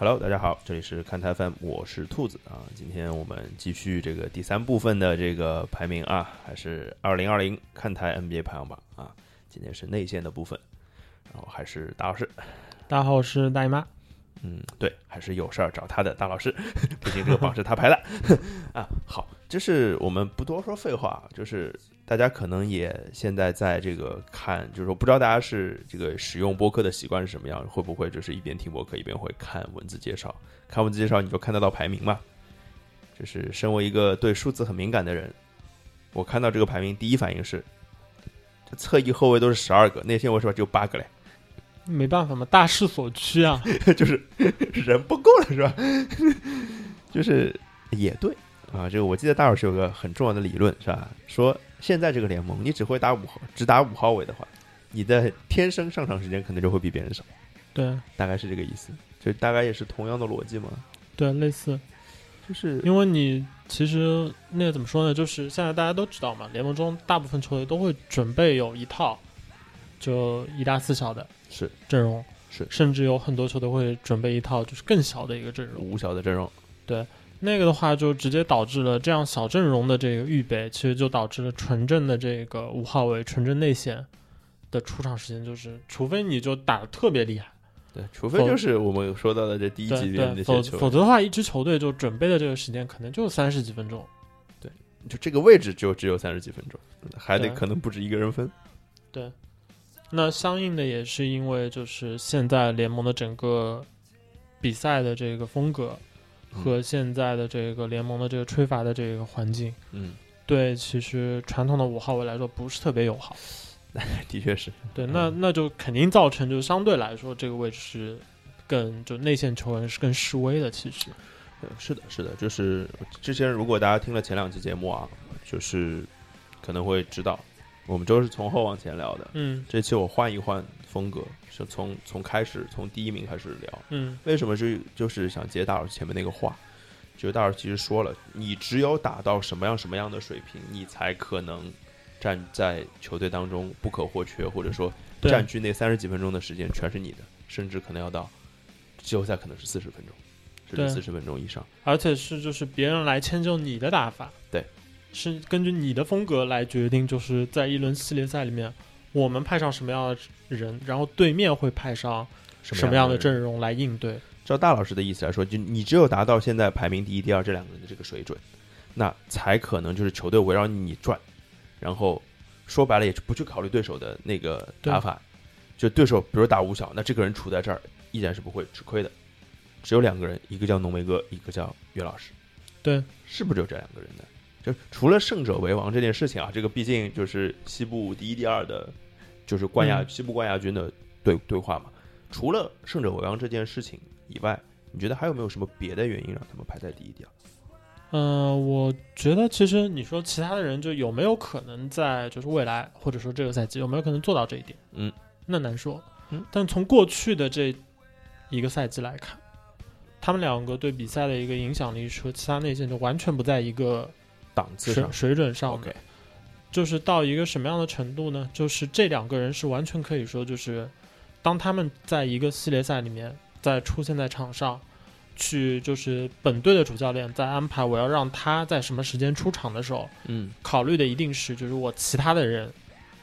Hello，大家好，这里是看台 FM，我是兔子啊。今天我们继续这个第三部分的这个排名啊，还是二零二零看台 NBA 排行榜啊。今天是内线的部分，然后还是大老师。大家好，我是大姨妈。嗯，对，还是有事儿找他的大老师，毕竟这个榜是他排的 啊。好，就是我们不多说废话，就是大家可能也现在在这个看，就是说不知道大家是这个使用播客的习惯是什么样，会不会就是一边听播客一边会看文字介绍？看文字介绍你就看得到排名嘛？就是身为一个对数字很敏感的人，我看到这个排名第一反应是，这侧翼后卫都是十二个，内线为什么只有八个嘞？没办法嘛，大势所趋啊，就是人不够了，是吧？就是也对啊，这个我记得大老师有个很重要的理论，是吧？说现在这个联盟，你只会打五号，只打五号位的话，你的天生上场时间可能就会比别人少。对，大概是这个意思，就大概也是同样的逻辑嘛。对，类似，就是因为你其实那个怎么说呢？就是现在大家都知道嘛，联盟中大部分球队都会准备有一套，就一大四小的。是阵容是，甚至有很多球队会准备一套就是更小的一个阵容，五小的阵容。对，那个的话就直接导致了这样小阵容的这个预备，其实就导致了纯正的这个五号位、纯正内线的出场时间就是，除非你就打的特别厉害，对，除非就是我们说到的这第一级别那些球，否则的话，一支球队就准备的这个时间可能就三十几分钟，对，就这个位置就只有三十几分钟，还得可能不止一个人分，对。那相应的也是因为，就是现在联盟的整个比赛的这个风格和现在的这个联盟的这个吹罚的这个环境，嗯，对，其实传统的五号位来说不是特别友好。的确是。对，那那就肯定造成，就相对来说这个位置是更就内线球员是更示威的。其实，是的，是的，就是之前如果大家听了前两期节目啊，就是可能会知道。我们都是从后往前聊的，嗯，这期我换一换风格，是从从开始从第一名开始聊，嗯，为什么是就是想接大老师前面那个话，就大老师其实说了，你只有打到什么样什么样的水平，你才可能站在球队当中不可或缺，或者说占据那三十几分钟的时间全是你的，甚至可能要到季后赛可能是四十分钟，甚至四十分钟以上，而且是就是别人来迁就你的打法，对。是根据你的风格来决定，就是在一轮系列赛里面，我们派上什么样的人，然后对面会派上什么样的阵容来应对。照大老师的意思来说，就你只有达到现在排名第一、第二这两个人的这个水准，那才可能就是球队围绕你转。然后说白了，也是不去考虑对手的那个打法。就对手比如打五小，那这个人处在这儿依然是不会吃亏的。只有两个人，一个叫浓眉哥，一个叫岳老师。对，是不是只有这两个人的？就除了胜者为王这件事情啊，这个毕竟就是西部第一、第二的，就是冠亚西部冠亚军的对对话嘛。除了胜者为王这件事情以外，你觉得还有没有什么别的原因让他们排在第一、第二？嗯，我觉得其实你说其他的人就有没有可能在就是未来或者说这个赛季有没有可能做到这一点？嗯，那难说。嗯，但从过去的这一个赛季来看，他们两个对比赛的一个影响力和其他内线就完全不在一个。档次上。水准上，OK，就是到一个什么样的程度呢？就是这两个人是完全可以说，就是当他们在一个系列赛里面在出现在场上，去就是本队的主教练在安排我要让他在什么时间出场的时候，嗯，考虑的一定是就是我其他的人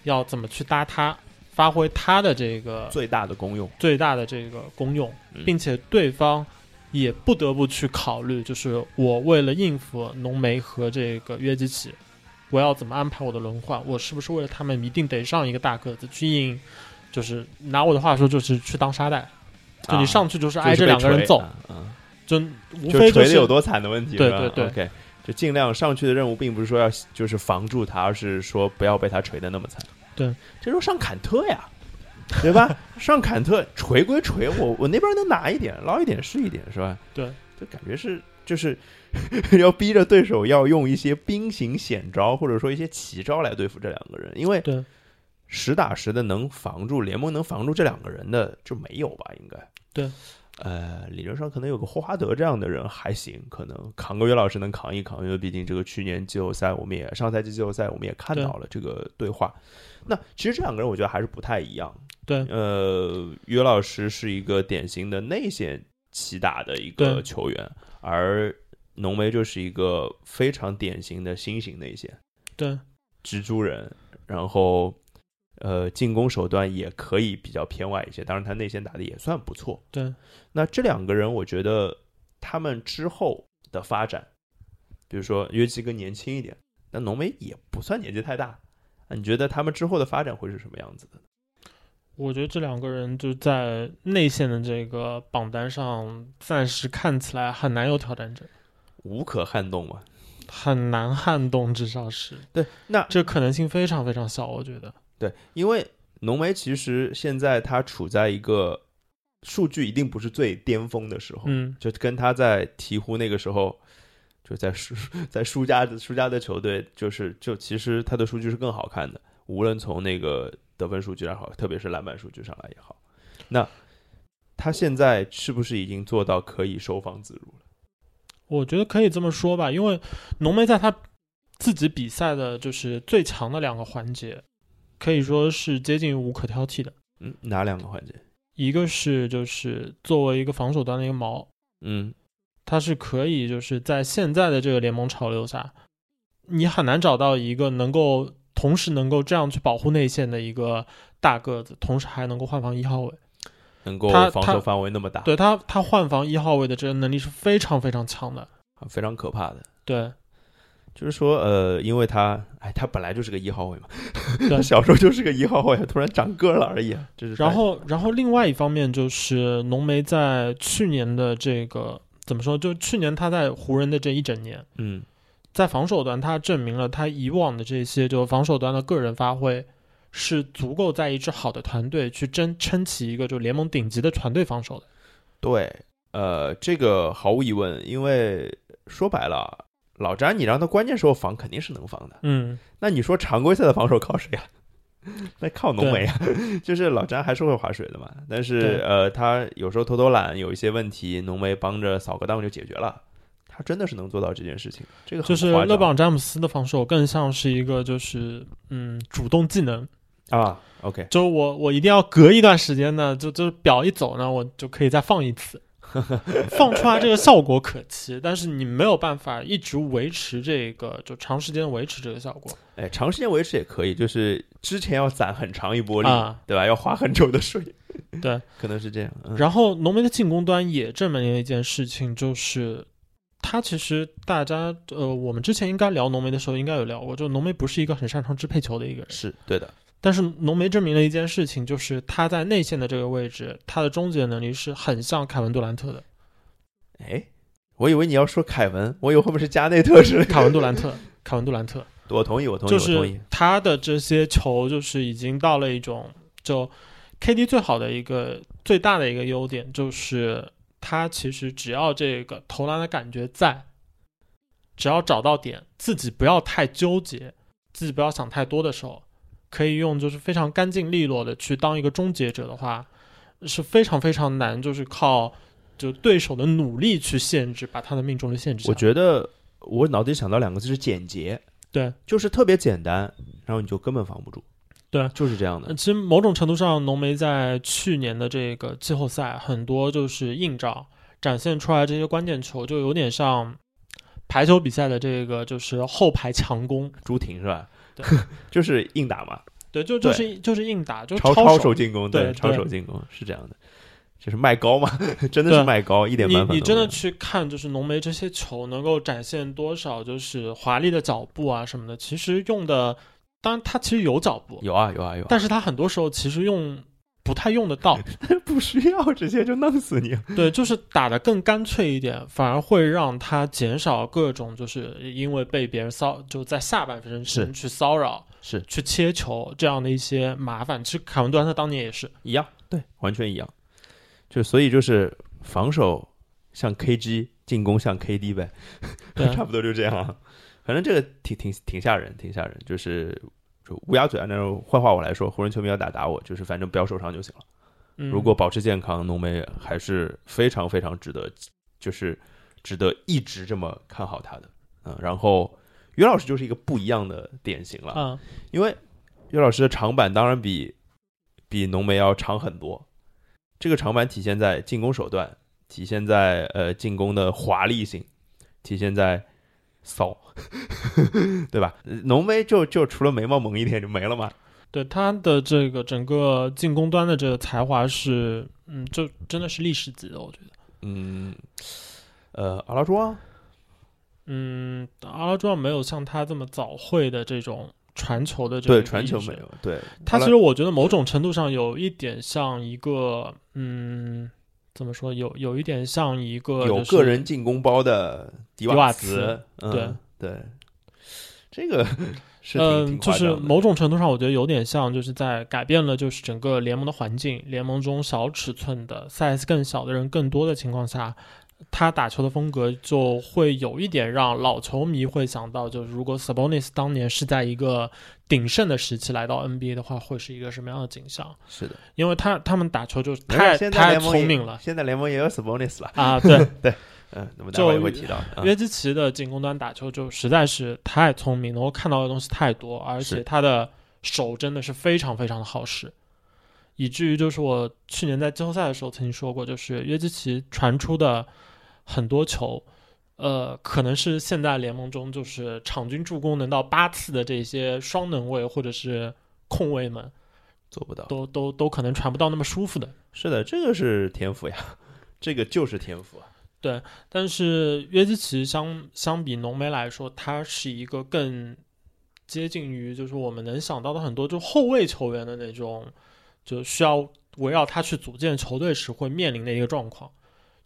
要怎么去搭他，发挥他的这个最大的功用，最大的这个功用，并且对方。也不得不去考虑，就是我为了应付浓眉和这个约基奇，我要怎么安排我的轮换？我是不是为了他们一定得上一个大个子去应？就是拿我的话说，就是去当沙袋，就你上去就是挨着两个人揍，就无非锤的有多惨的问题。对对对，OK，就尽量上去的任务，并不是说要就是防住他，而是说不要被他锤的那么惨。对，这时候上坎特呀。对吧？上坎特锤归锤，我我那边能拿一点，捞一点是一点，是吧？对，就感觉是就是 要逼着对手要用一些兵行险招，或者说一些奇招来对付这两个人，因为实打实的能防住联盟能防住这两个人的就没有吧？应该对。呃，理论上可能有个霍华德这样的人还行，可能扛个约老师能扛一扛，因为毕竟这个去年季后赛我们也上赛季季后赛我们也看到了这个对话。那其实这两个人我觉得还是不太一样。对，呃，约老师是一个典型的内线起打的一个球员，而浓眉就是一个非常典型的新型内线对，蜘蛛人，然后呃进攻手段也可以比较偏外一些，当然他内线打的也算不错。对，那这两个人，我觉得他们之后的发展，比如说约基更年轻一点，那浓眉也不算年纪太大，那你觉得他们之后的发展会是什么样子的？我觉得这两个人就在内线的这个榜单上，暂时看起来很难有挑战者，无可撼动嘛？很难撼动，至少是对，那这可能性非常非常小，我觉得。对，因为浓眉其实现在他处在一个数据一定不是最巅峰的时候，嗯，就跟他在鹈鹕那个时候，就在输在输家的输家的球队，就是就其实他的数据是更好看的，无论从那个得分数据上好，特别是篮板数据上来也好。那他现在是不是已经做到可以收放自如了？我觉得可以这么说吧，因为浓眉在他自己比赛的就是最强的两个环节，可以说是接近无可挑剔的。嗯，哪两个环节？一个是就是作为一个防守端的一个矛，嗯它是可以就是在现在的这个联盟潮流下，你很难找到一个能够同时能够这样去保护内线的一个大个子，同时还能够换防一号位。能够他他防守范围那么大，对他，他换防一号位的这个能力是非常非常强的。非常可怕的。对，就是说，呃，因为他，哎，他本来就是个一号位嘛，他 小时候就是个一号位，突然长个了而已啊。就是然后，然后另外一方面就是浓眉在去年的这个怎么说？就去年他在湖人的这一整年，嗯，在防守端，他证明了他以往的这些就防守端的个人发挥是足够在一支好的团队去争撑起一个就联盟顶级的团队防守的。对，呃，这个毫无疑问，因为说白了，老詹你让他关键时候防肯定是能防的。嗯，那你说常规赛的防守靠谁啊？那靠浓眉啊，就是老詹还是会划水的嘛。但是呃，他有时候偷偷懒，有一些问题，浓眉帮着扫个荡就解决了。他真的是能做到这件事情，这个很就是勒布朗詹姆斯的防守更像是一个就是嗯主动技能，啊。OK，就我我一定要隔一段时间呢，就就是表一走呢，我就可以再放一次，放出来这个效果可期，但是你没有办法一直维持这个就长时间维持这个效果哎，长时间维持也可以，就是之前要攒很长一波力，啊。对吧？要花很久的水，对，可能是这样。嗯、然后浓眉的进攻端也证明了一件事情，就是他其实大家呃，我们之前应该聊浓眉的时候应该有聊过，就浓眉不是一个很擅长支配球的一个人，是对的，但是浓眉证明了一件事情，就是他在内线的这个位置，他的终结能力是很像凯文杜兰特的。哎，我以为你要说凯文，我以为后面是加内特是。凯文杜兰特，凯文杜兰特，我同意，我同意，就我同意是。他的这些球，就是已经到了一种就 KD 最好的一个最大的一个优点，就是他其实只要这个投篮的感觉在，只要找到点，自己不要太纠结，自己不要想太多的时候，可以用就是非常干净利落的去当一个终结者的话，是非常非常难，就是靠就对手的努力去限制，把他的命中率限制我。觉得我脑子里想到两个字是简洁，对，就是特别简单，然后你就根本防不住。对就是这样的呃。其实某种程度上，浓眉在去年的这个季后赛，很多就是硬仗展现出来这些关键球，就有点像排球比赛的这个就是后排强攻，朱婷是吧？对，就是硬打嘛，对，就就是就是硬打，就超超手。进攻，对超手进攻是这样的，就是卖高嘛，真的是对。卖高，一点你办法都你真的去看，就是浓眉这些球能够展现多少就是华丽的脚步啊什么的，其实用的，当然他其实有脚步，有啊有啊有啊，但是他很多时候其实用不太用得到，不需要，直接就弄死你。对，就是打得更干脆一点，反而会让他减少各种就是因为被别人骚，就在下半身是去骚扰、是去切球这样的一些麻烦。其实凯文杜兰特当年也是，一样，对，完全一样。就所以就是防守像 KG，进攻像 KD 呗，对 差不多就这样啊。反正这个挺挺挺吓人，挺吓人。就是就乌鸦嘴啊那种坏话我来说，湖人球迷要打打我，就是反正不要受伤就行了。嗯、如果保持健康，浓眉还是非常非常值得，就是值得一直这么看好他的。嗯，然后于老师就是一个不一样的典型了。啊，因为于老师的长板当然比比浓眉要长很多，这个长板体现在进攻手段，体现在呃进攻的华丽性，体现在骚，对吧？浓眉就就除了眉毛猛一点就没了嘛。对他的这个整个进攻端的这个才华是，嗯，就真的是历史级的，我觉得。嗯，呃，阿拉朱旺，嗯，阿拉朱旺没有像他这么早会的这种传球的这对个意识传球没有，对他其实我觉得某种程度上有一点像一个，嗯，怎么说？有有一点像一个有就是个人进攻包的迪迪瓦茨茨，嗯对对，这个 是嗯，就是某种程度上，我觉得有点像，就是在改变了就是整个联盟的环境，联盟中小尺寸的 size 更小的人更多的情况下，他打球的风格就会有一点让老球迷会想到，就是如果 Sabonis 当年是在一个鼎盛的时期来到 NBA 的话，会是一个什么样的景象？是的，因为他他们打球就太太聪明了现在联盟也有 Sabonis 了，啊，对 对。嗯，那么待会儿就也会提到。嗯约基奇的进攻端打球就实在是太聪明，能够看到的东西太多，而且他的手真的是非常非常的好使，以至于就是我去年在季后赛的时候曾经说过，就是约基奇传出的很多球，呃，可能是现在联盟中就是场均助攻能到八次的这些双能卫或者是控卫们，做不到。都都都可能传不到那么舒服的。是的，这个是天赋呀，这个就是天赋啊。但是约基奇相相比浓眉来说，他是一个更接近于就是我们能想到的很多就后卫球员的那种，就需要围绕他去组建球队时会面临的一个状况，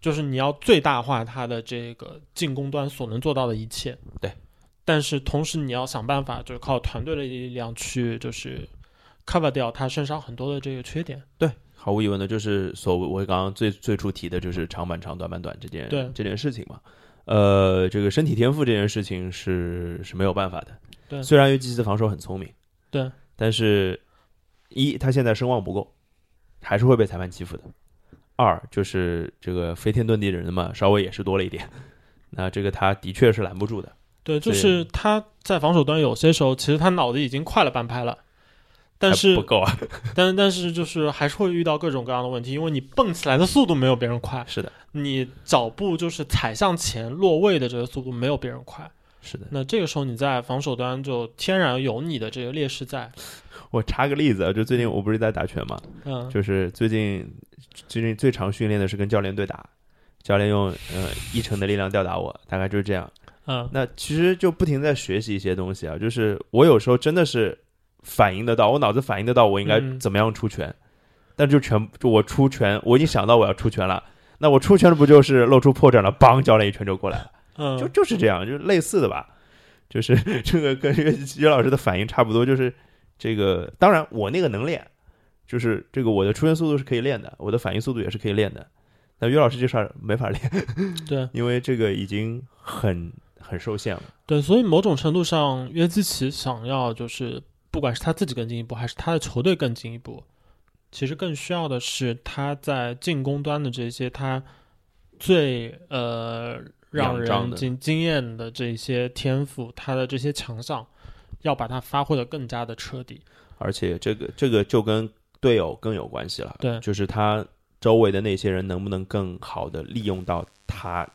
就是你要最大化他的这个进攻端所能做到的一切。对，但是同时你要想办法，就是靠团队的力量去就是 cover 掉他身上很多的这个缺点。对毫无疑问的，就是所谓我刚刚最最初提的，就是长板长，短板短这件对这件事情嘛。呃，这个身体天赋这件事情是是没有办法的。对虽然约基奇的防守很聪明，对，但是一他现在声望不够，还是会被裁判欺负的。二就是这个飞天遁地的人嘛，稍微也是多了一点。那这个他的确是拦不住的。对，就是他在防守端有些时候，其实他脑子已经快了半拍了，但是不够啊。但但是就是还是会遇到各种各样的问题，因为你蹦起来的速度没有别人快，是的，你脚步就是踩向前落位的这个速度没有别人快，是的。那这个时候你在防守端就天然有你的这个劣势在，我插个例子啊，就最近我不是在打拳嘛，嗯，就是最近最近最常训练的是跟教练对打，教练用呃一成的力量吊打我，大概就是这样。嗯那其实就不停在学习一些东西啊，就是我有时候真的是反应得到，我脑子反应得到我应该嗯怎么样出拳，但就全就我出拳，我已经想到我要出拳了，那我出拳不就是露出破绽了？梆，教练一拳就过来了，嗯，就就是这样，就是类似的吧，就是 这个跟岳岳老师的反应差不多，就是这个，当然我那个能练，就是这个我的出拳速度是可以练的，我的反应速度也是可以练的，那于老师这事儿没法练，对因为这个已经很很受限了。对，所以某种程度上，约基奇想要就是不管是他自己更进一步，还是他的球队更进一步，其实更需要的是他在进攻端的这些他最呃让人惊惊艳的这些天赋，他的这些强项，要把它发挥的更加的彻底。而且这个这个就跟队友更有关系了，对就是他周围的那些人能不能更好的利用到他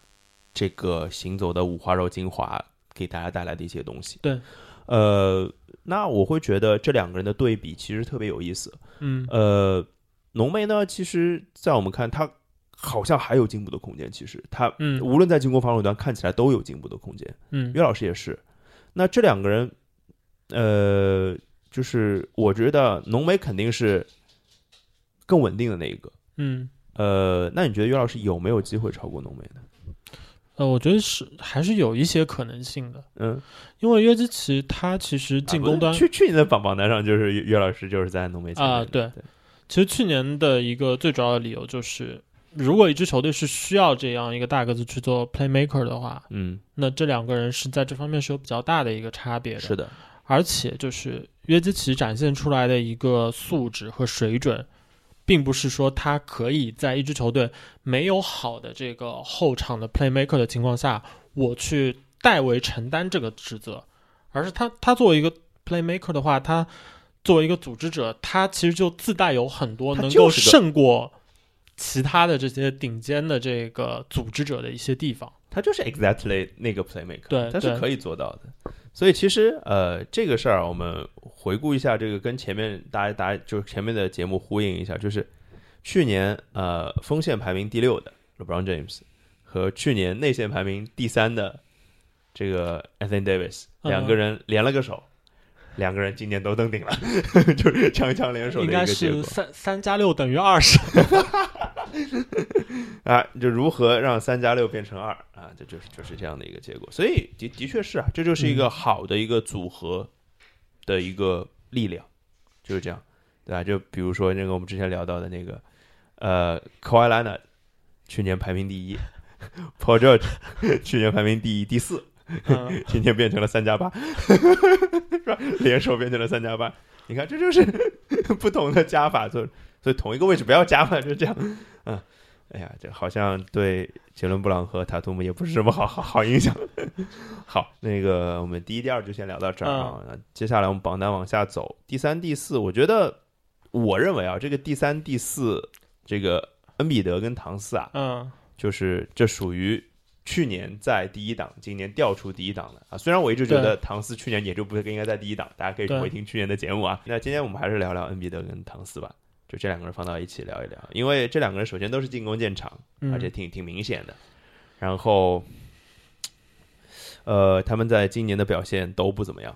这个行走的五花肉精华给大家带来的一些东西。对，呃，那我会觉得这两个人的对比其实特别有意思。嗯呃，浓眉呢，其实在我们看他好像还有进步的空间，其实他嗯无论在进攻防守端看起来都有进步的空间。嗯岳老师也是。那这两个人，呃，就是我觉得浓眉肯定是更稳定的那一个。嗯呃，那你觉得岳老师有没有机会超过浓眉呢？呃，我觉得是还是有一些可能性的，嗯，因为约基奇他其实进攻端啊去去年的榜榜单上，就是岳岳老师就是在浓眉前啊对对，其实去年的一个最主要的理由就是，如果一支球队是需要这样一个大个子去做 playmaker 的话，嗯，那这两个人是在这方面是有比较大的一个差别的。是的，而且就是约基奇展现出来的一个素质和水准，并不是说他可以在一支球队没有好的这个后场的 playmaker 的情况下，我去代为承担这个职责，而是他他作为一个 playmaker 的话，他作为一个组织者，他其实就自带有很多能够胜过其他的这些顶尖的这个组织者的一些地方。他就是 exactly 那个 playmaker，对他是可以做到的。所以其实呃，这个事儿我们回顾一下，这个跟前面大家大家就是前面的节目呼应一下，就是去年呃锋线排名第六的 LeBron James 和去年内线排名第三的这个 Anthony Davis 两个人连了个手。两个人今年都登顶了，就是强强联手的一个结果。应该是三三加六等于二十。啊，就如何让三加六变成二啊？这就是就是这样的一个结果。所以的的确是啊，这就是一个好的一个组合的一个力量，就是这样，对吧？就比如说那个我们之前聊到的那个呃 k a w i l a n a 去年排名第一 George 去年排名第一第四。今天变成了三加八，是吧？联手变成了三加八，你看这就是 不同的加法，所所以同一个位置不要加嘛，就这样。嗯，哎呀，这好像对杰伦布朗和塔图姆也不是什么好好好影响。好，那个我们第一、第二就先聊到这儿啊。接下来我们榜单往下走，第三、第四，我觉得我认为啊，这个第三、第四，这个恩比德跟唐斯啊，嗯，就是这属于。去年在第一档，今年调出第一档的啊。虽然我一直觉得唐斯去年也就不应该在第一档，大家可以回听去年的节目啊。那今天我们还是聊聊恩比德跟唐斯吧，就这两个人放到一起聊一聊，因为这两个人首先都是进攻见长，而且挺挺明显的。然后，呃，他们在今年的表现都不怎么样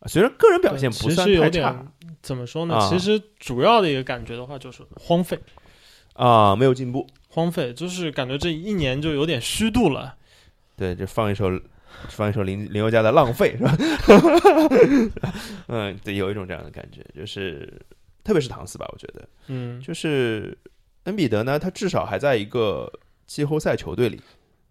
啊。虽然个人表现不算太差，怎么说呢？其实主要的一个感觉的话就是荒废啊，没有进步。荒废，就是感觉这一年就有点虚度了。对，就放一首，放一首林林宥嘉的《浪费》，是吧？嗯，对，有一种这样的感觉，就是特别是唐斯吧，我觉得，嗯，就是恩比德呢，他至少还在一个季后赛球队里。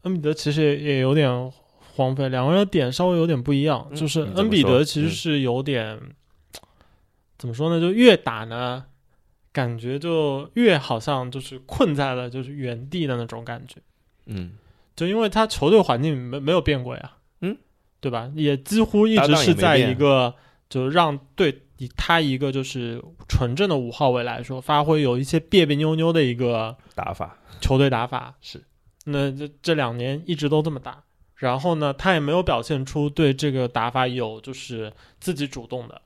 恩比德其实也也有点荒废，两个人的点稍微有点不一样，就是恩比德其实是有点怎么说呢？就越打呢。感觉就越好像就是困在了就是原地的那种感觉，嗯，就因为他球队环境没没有变过呀，嗯，对吧？也几乎一直是在一个就让对以他一个就是纯正的五号位来说，发挥有一些别别扭扭的一个打法，球队打法是。那这这两年一直都这么打，然后呢，他也没有表现出对这个打法有就是自己主动的。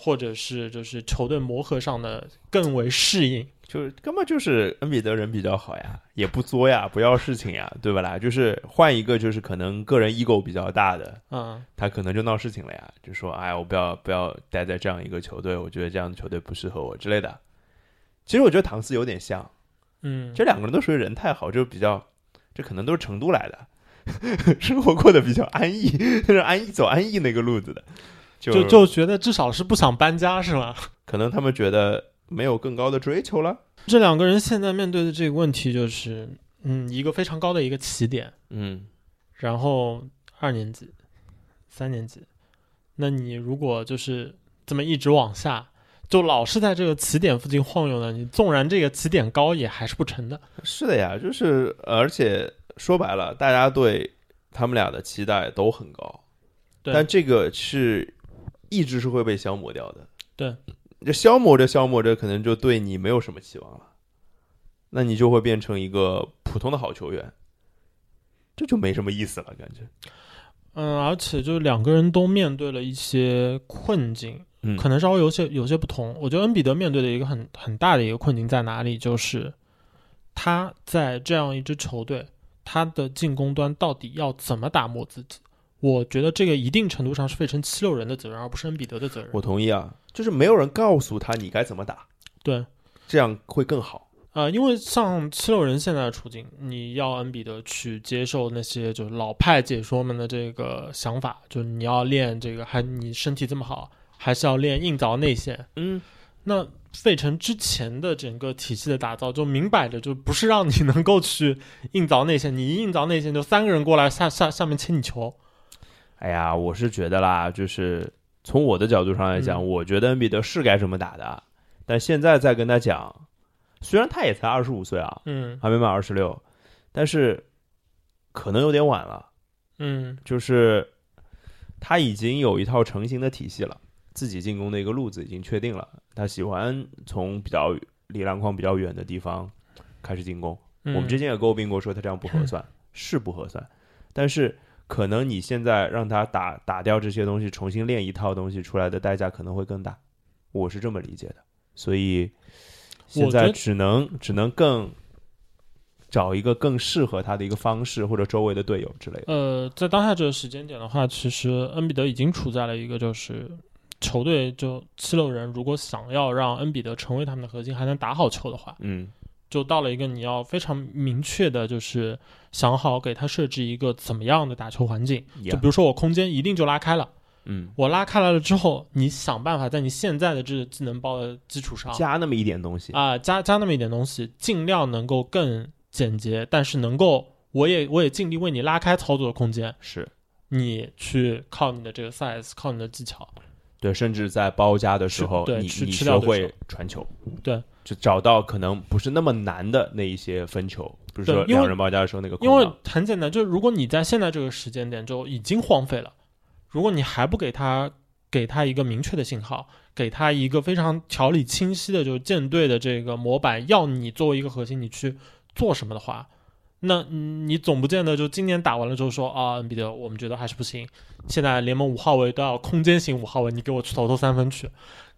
或者是就是球队磨合上的更为适应，就是根本就是恩比德人比较好呀，也不作呀，不要事情呀，对不啦？就是换一个就是可能个人 ego 比较大的，嗯，他可能就闹事情了呀，就说哎，我不要不要待在这样一个球队，我觉得这样的球队不适合我之类的。其实我觉得唐斯有点像，嗯，这两个人都属于人太好，就比较，这可能都是成都来的，生活过得比较安逸，就是安逸走安逸那个路子的。就就觉得至少是不想搬家是吗？可能他们觉得没有更高的追求了。这两个人现在面对的这个问题就是，嗯，一个非常高的一个起点，嗯，然后二年级、三年级，那你如果就是这么一直往下，就老是在这个起点附近晃悠呢，你纵然这个起点高，也还是不成的。是的呀，就是而且说白了，大家对他们俩的期待都很高，但这个是。意志是会被消磨掉的，对，就消磨着消磨着，可能就对你没有什么期望了，那你就会变成一个普通的好球员，这就没什么意思了，感觉。嗯，而且就是两个人都面对了一些困境，嗯，可能稍微有些有些不同。我觉得恩比德面对的一个很很大的一个困境在哪里，就是他在这样一支球队，他的进攻端到底要怎么打磨自己？我觉得这个一定程度上是费城七六人的责任，而不是恩比德的责任。我同意啊，就是没有人告诉他你该怎么打，对，这样会更好啊。因为像七六人现在的处境，你要恩比德去接受那些就是老派解说们的这个想法，就是你要练这个，还你身体这么好，还是要练硬凿内线。嗯，那费城之前的整个体系的打造，就明摆着就不是让你能够去硬凿内线，你一硬凿内线，就三个人过来下下下面切你球。哎呀，我是觉得啦，就是从我的角度上来讲，我觉得恩比德是该这么打的。但现在再跟他讲，虽然他也才二十五岁啊，嗯，还没满二十六，但是可能有点晚了。嗯，就是他已经有一套成型的体系了，自己进攻的一个路子已经确定了。他喜欢从比较离篮筐比较远的地方开始进攻。嗯我们之前也诟病过，说他这样不合算，是不合算，但是可能你现在让他打打掉这些东西，重新练一套东西出来的代价可能会更大，我是这么理解的。所以现在我只能只能更找一个更适合他的一个方式，或者周围的队友之类的。呃，在当下这个时间点的话，其实恩比德已经处在了一个就是球队就七六人如果想要让恩比德成为他们的核心，还能打好球的话，嗯，就到了一个你要非常明确的，就是想好给他设置一个怎么样的打球环境。就比如说我空间一定就拉开了，嗯，我拉开来了之后，你想办法在你现在的这个技能包的基础上加那么一点东西，啊、加加那么一点东西，尽量能够更简洁，但是能够我也我也尽力为你拉开操作的空间。是你去靠你的这个 size，靠你的技巧，对，甚至在包夹的时候，对吃你学会传球，对，就找到可能不是那么难的那一些分球，比如说两人包夹的时候那个空因为，很简单，就是如果你在现在这个时间点就已经荒废了，如果你还不给他给他一个明确的信号，给他一个非常条理清晰的，就是舰队的这个模板，要你作为一个核心，你去做什么的话，那嗯你总不见得就今年打完了之后说啊，恩比德，我们觉得还是不行，现在联盟五号位都要空间型五号位，你给我去投投三分去，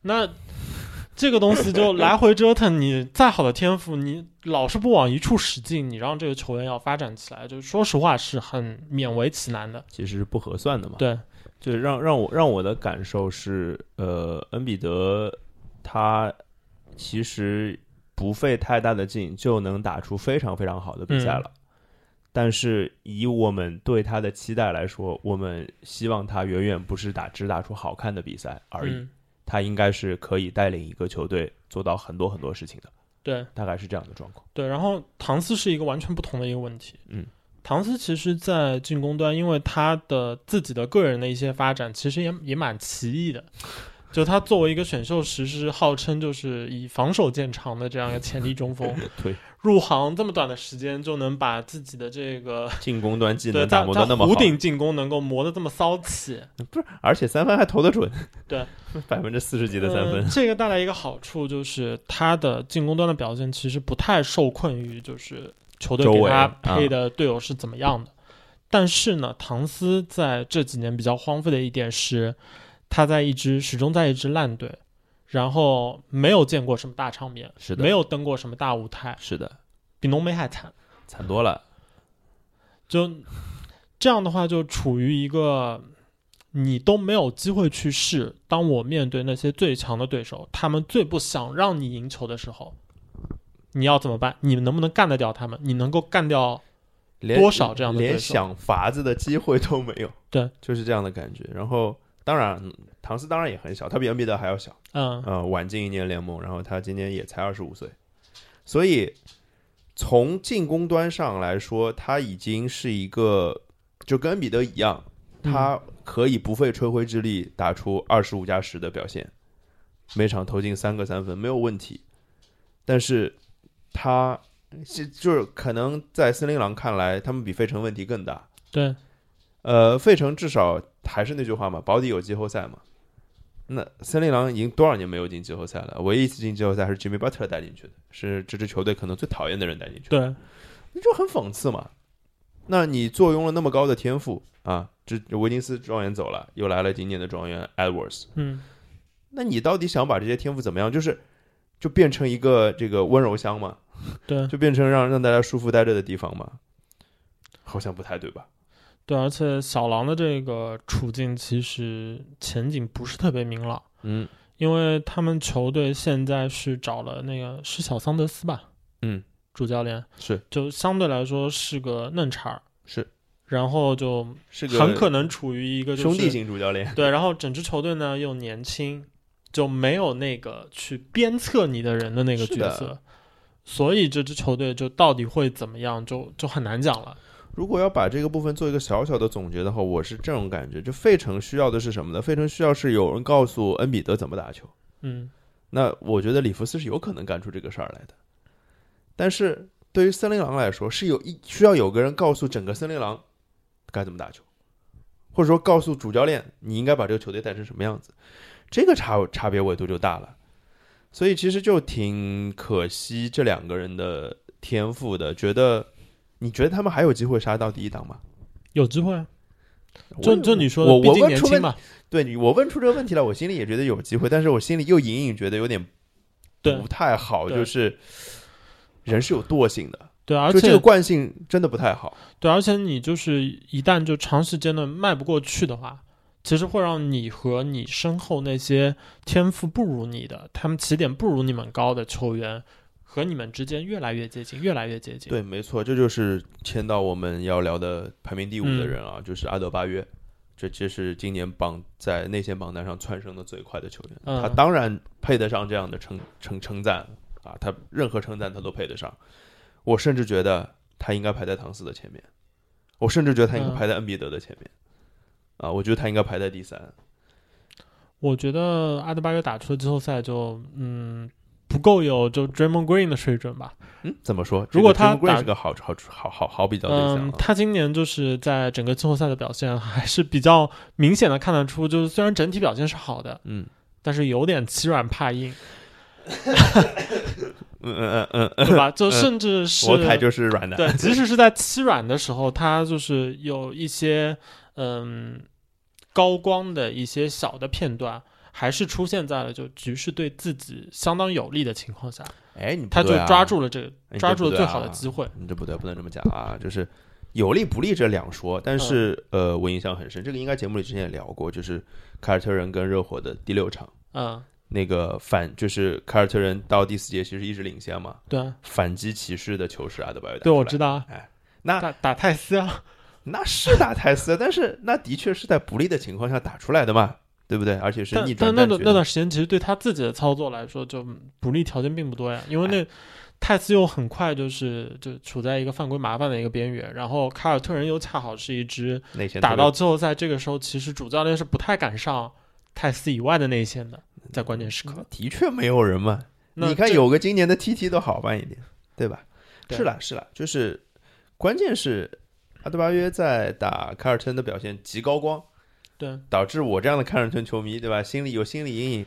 那。这个东西就来回折腾，你再好的天赋，你老是不往一处使劲，你让这个球员要发展起来，就说实话是很勉为其难的。其实是不合算的嘛。对，就是让让我让我的感受是，呃，恩比德他其实不费太大的劲就能打出非常非常好的比赛了。但是以我们对他的期待来说，我们希望他远远不是打只打出好看的比赛而已，嗯，他应该是可以带领一个球队做到很多很多事情的，对大概是这样的状况。对。然后唐斯是一个完全不同的一个问题。嗯，唐斯其实，在进攻端，因为他的自己的个人的一些发展，其实也也蛮奇异的。就他作为一个选秀时是号称就是以防守见长的这样一个潜力中锋，对，入行这么短的时间就能把自己的这个进攻端技能打磨的那么好。弧，顶进攻能够磨得这么骚气，不是，而且三分还投得准，对，百分之四十几的三分。呃，这个带来一个好处就是他的进攻端的表现其实不太受困于就是球队给他啊。配的队友是怎么样的。但是呢，唐斯在这几年比较荒废的一点是，他在一支始终在一支烂队，然后没有见过什么大场面，是的没有登过什么大舞台，是的，比浓眉还惨。惨多了。就这样的话，就处于一个你都没有机会去试。当我面对那些最强的对手，他们最不想让你赢球的时候，你要怎么办？你能不能干得掉他们？你能够干掉？连多少这样的连想法子的机会都没有。对，就是这样的感觉。然后，当然，嗯唐斯当然也很小，他比恩比德还要小，嗯呃，晚进一年联盟，然后他今年也才二十五岁，所以从进攻端上来说，他已经是一个就跟恩比德一样，他可以不费吹灰之力打出二十五加十的表现，每场投进三个三分没有问题。但是他是就是可能在森林狼看来，他们比费城问题更大。对，呃，费城至少还是那句话嘛，保底有季后赛嘛。那森林狼已经多少年没有进季后赛了？唯一一次进季后赛还是 Jimmy Butler 带进去的，是这支球队可能最讨厌的人带进去的。对，那就很讽刺嘛。那你坐拥了那么高的天赋啊，这维金斯状元走了，又来了今年的状元 Edwards，嗯，那你到底想把这些天赋怎么样？就是就变成一个这个温柔乡嘛，对，就变成让让大家舒服待着的地方嘛？好像不太对吧？对，而且小狼的这个处境其实前景不是特别明朗，嗯因为他们球队现在是找了那个是小桑德斯吧，嗯，主教练，是就相对来说是个嫩茬儿，是然后就是个很可能处于一个、就是、兄弟型主教练。对，然后整支球队呢又年轻，就没有那个去鞭策你的人的那个角色，所以这支球队就到底会怎么样，就就很难讲了。如果要把这个部分做一个小小的总结的话，我是这种感觉：就费城需要的是什么呢？费城需要是有人告诉恩比德怎么打球。嗯，那我觉得里弗斯是有可能干出这个事儿来的，但是对于森林狼来说，是有一需要有个人告诉整个森林狼该怎么打球，或者说告诉主教练你应该把这个球队带成什么样子，这个差差别维度就大了。所以其实就挺可惜这两个人的天赋的，觉得你觉得他们还有机会杀到第一档吗？有机会啊，就我就你说我的，我问出嘛，对你，我问出这个问题来，我心里也觉得有机会，但是我心里又隐隐觉得有点对不太好，就是人是有惰性的，对，而且这个惯性真的不太好。对，而且你就是一旦就长时间的迈不过去的话，其实会让你和你身后那些天赋不如你的、他们起点不如你们高的球员和你们之间越来越接近，越来越接近。对，没错，这就是签到我们要聊的排名第五的嗯人啊，就是阿德巴约。这这是今年榜在内线榜单上窜升的最快的球员，嗯他当然配得上这样的称称称赞啊，他任何称赞他都配得上。我甚至觉得他应该排在唐斯的前面，我甚至觉得他应该嗯排在恩比德的前面，啊，我觉得他应该排在第三。我觉得阿德巴约打出了季后赛就嗯不够有就 Draymond Green 的水准吧。嗯，怎么说？如果他打是个好好好好好比较对象他今年就是在整个季后赛的表现还是比较明显的看得出，就是虽然整体表现是好的，嗯但是有点欺软怕硬，嗯嗯嗯嗯对吧？就甚至是嗯，我凯就是软的。对，即使是在欺软的时候，他就是有一些嗯高光的一些小的片段，还是出现在了就局势对自己相当有利的情况下，哎，他就抓住了这个哎抓住了最好的机会。你这不对，不能这么讲啊，就是有利不利这两说，但是、呃，我印象很深，这个应该节目里之前也聊过，就是凯尔特人跟热火的第六场，嗯，那个反就是凯尔特人到第四节其实一直领先嘛，对啊反击骑士的球是阿德巴约打对，我知道啊，哎，那打打泰斯啊，那是打泰斯，但是那的确是在不利的情况下打出来的嘛，对不对？而且是但逆但那段。那段时间，其实对他自己的操作来说，就不利条件并不多呀。因为哎那泰斯又很快就是就处在一个犯规麻烦的一个边缘，然后凯尔特人又恰好是一支打到最后在这个时候，其实主教练是不太敢上泰斯以外的内线的，在关键时刻。的确没有人嘛，那你看有个今年的 TT 都好办一点，对吧？对是啦是啦，就是关键是阿德巴约在打凯尔特人的表现极高光，对导致我这样的凯尔特人球迷，对吧？心里有心理阴影，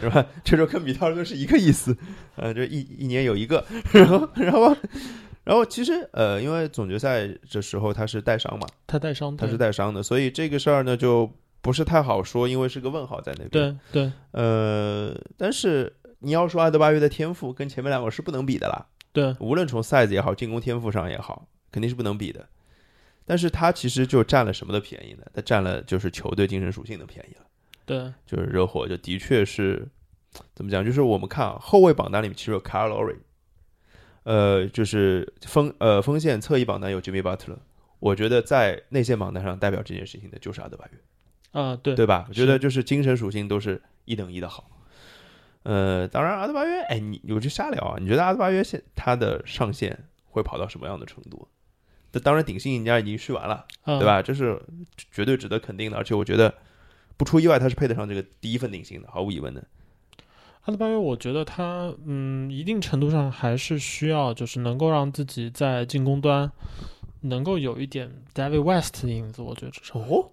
是吧？这就跟米特尔顿是一个意思，呃，就一一年有一个，然后然后然后其实呃，因为总决赛这时候他是带伤嘛，他带伤，他是带伤的，所以这个事儿呢就不是太好说，因为是个问号在那边。对对呃，但是你要说阿德巴约的天赋跟前面两个是不能比的啦，对无论从 size 也好，进攻天赋上也好，肯定是不能比的。但是他其实就占了什么的便宜呢？他占了就是球队精神属性的便宜了。对就是热火就的确是怎么讲？就是我们看啊，后卫榜单里面其实有 Lowry，呃，就是锋呃锋线侧翼榜单有 Jimmy Butler。我觉得在内线榜单上代表这件事情的就是阿德巴约。啊对对吧？我觉得就是精神属性都是一等一的好。呃，当然阿德巴约，哎，你我就瞎聊啊，你觉得阿德巴约现他的上限会跑到什么样的程度？这当然顶薪赢家已经续完了，啊对吧？这是绝对值得肯定的，而且我觉得不出意外，他是配得上这个第一份顶薪的，毫无疑问的。阿德巴约，我觉得他嗯，一定程度上还是需要，就是能够让自己在进攻端能够有一点 David West 的影子。我觉得至少哦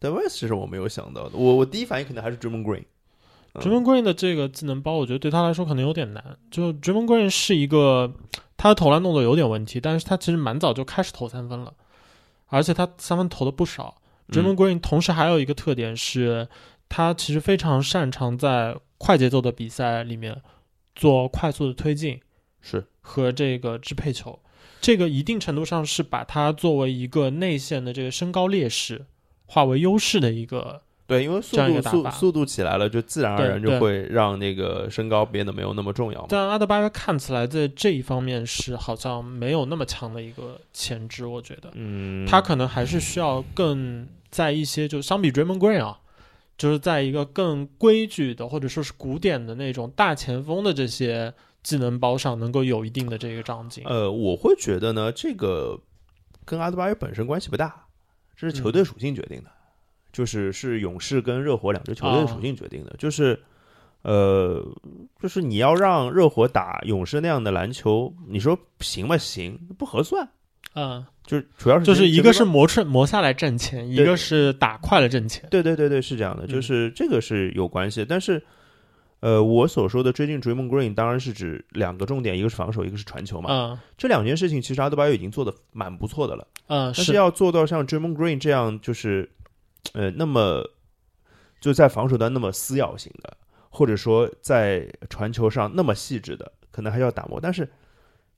，David West 是我没有想到的，我我第一反应可能还是 Draymond Green。嗯 Draymond Green 的这个技能包，我觉得对他来说可能有点难。就 Draymond Green 是一个他的投篮动作有点问题，但是他其实蛮早就开始投三分了，而且他三分投的不少。嗯 Green 同时还有一个特点是，他其实非常擅长在快节奏的比赛里面做快速的推进是和这个支配球。这个一定程度上是把他作为一个内线的这个身高劣势化为优势的一个对，因为速度速速度起来了，就自然而然就会让那个身高变得没有那么重要嘛。但阿德巴约看起来在这一方面是好像没有那么强的一个潜质，我觉得。嗯，他可能还是需要更在一些，就相比 Draymond Green 啊，就是在一个更规矩的或者说是古典的那种大前锋的这些技能包上，能够有一定的这个长进。呃，我会觉得呢，这个跟阿德巴约本身关系不大，这是球队属性决定的，就是是勇士跟热火两支球队的属性决定的，就是呃，就是你要让热火打勇士那样的篮球，你说行吗？行，不合算。嗯，就是主要是就是一个是磨出磨下来挣钱，一个是打快了挣钱。对对对对，是这样的，就嗯是这个是有关系的，但是呃，我所说的追进 Draymond Green 当然是指两个重点，一个是防守，一个是传球嘛。嗯这两件事情其实阿德巴约已经做的蛮不错的了，嗯，但是要做到像 Draymond Green 这样，就是呃那么就在防守端那么撕咬型的，或者说在传球上那么细致的，可能还要打磨。但是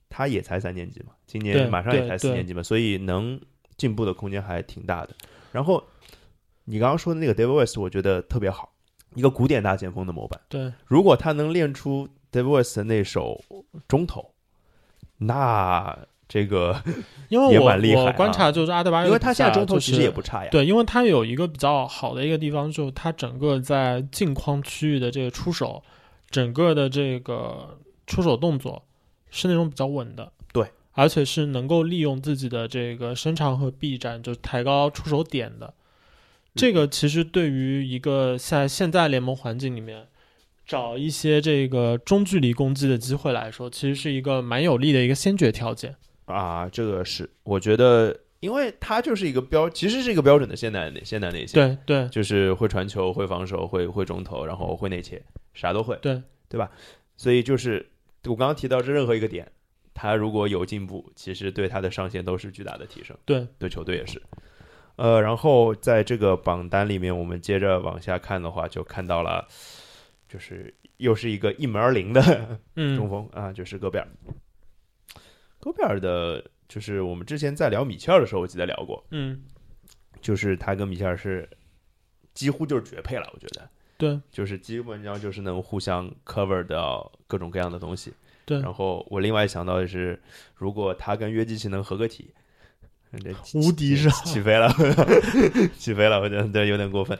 他也才三年级嘛，今年马上也才四年级嘛，所以能进步的空间还挺大的。然后你刚刚说的那个 David West，我觉得特别好，一个古典大前锋的模板。对，如果他能练出 David West 的那手中投，那这个，因为我我观察就是阿德巴约，因为他现在中投其实也不差。差呀。对，因为他有一个比较好的一个地方，就是他整个在近框区域的这个出手，整个的这个出手动作是那种比较稳的，对，而且是能够利用自己的这个身长和臂展，就抬高出手点的。这个其实对于一个在现在联盟环境里面找一些这个中距离攻击的机会来说，其实是一个蛮有利的一个先决条件。啊，这个是我觉得，因为他就是一个标，其实是一个标准的现代内现代内线，对对就是会传球、会防守、会会中投，然后会内切，啥都会，对对吧？所以就是我刚刚提到这任何一个点，他如果有进步，其实对他的上限都是巨大的提升，对对球队也是。呃，然后在这个榜单里面，我们接着往下看的话，就看到了，就是又是一个一门而灵的 中嗯锋啊，就是戈贝尔。戈贝尔的，就是我们之前在聊米切尔的时候，我记得聊过，嗯，就是他跟米切尔是几乎就是绝配了，我觉得，对就是基本上就是能互相 cover 到各种各样的东西。对然后我另外想到的是，如果他跟约基奇能合个体，这无敌是起飞了，起飞了，我觉得对有点过分。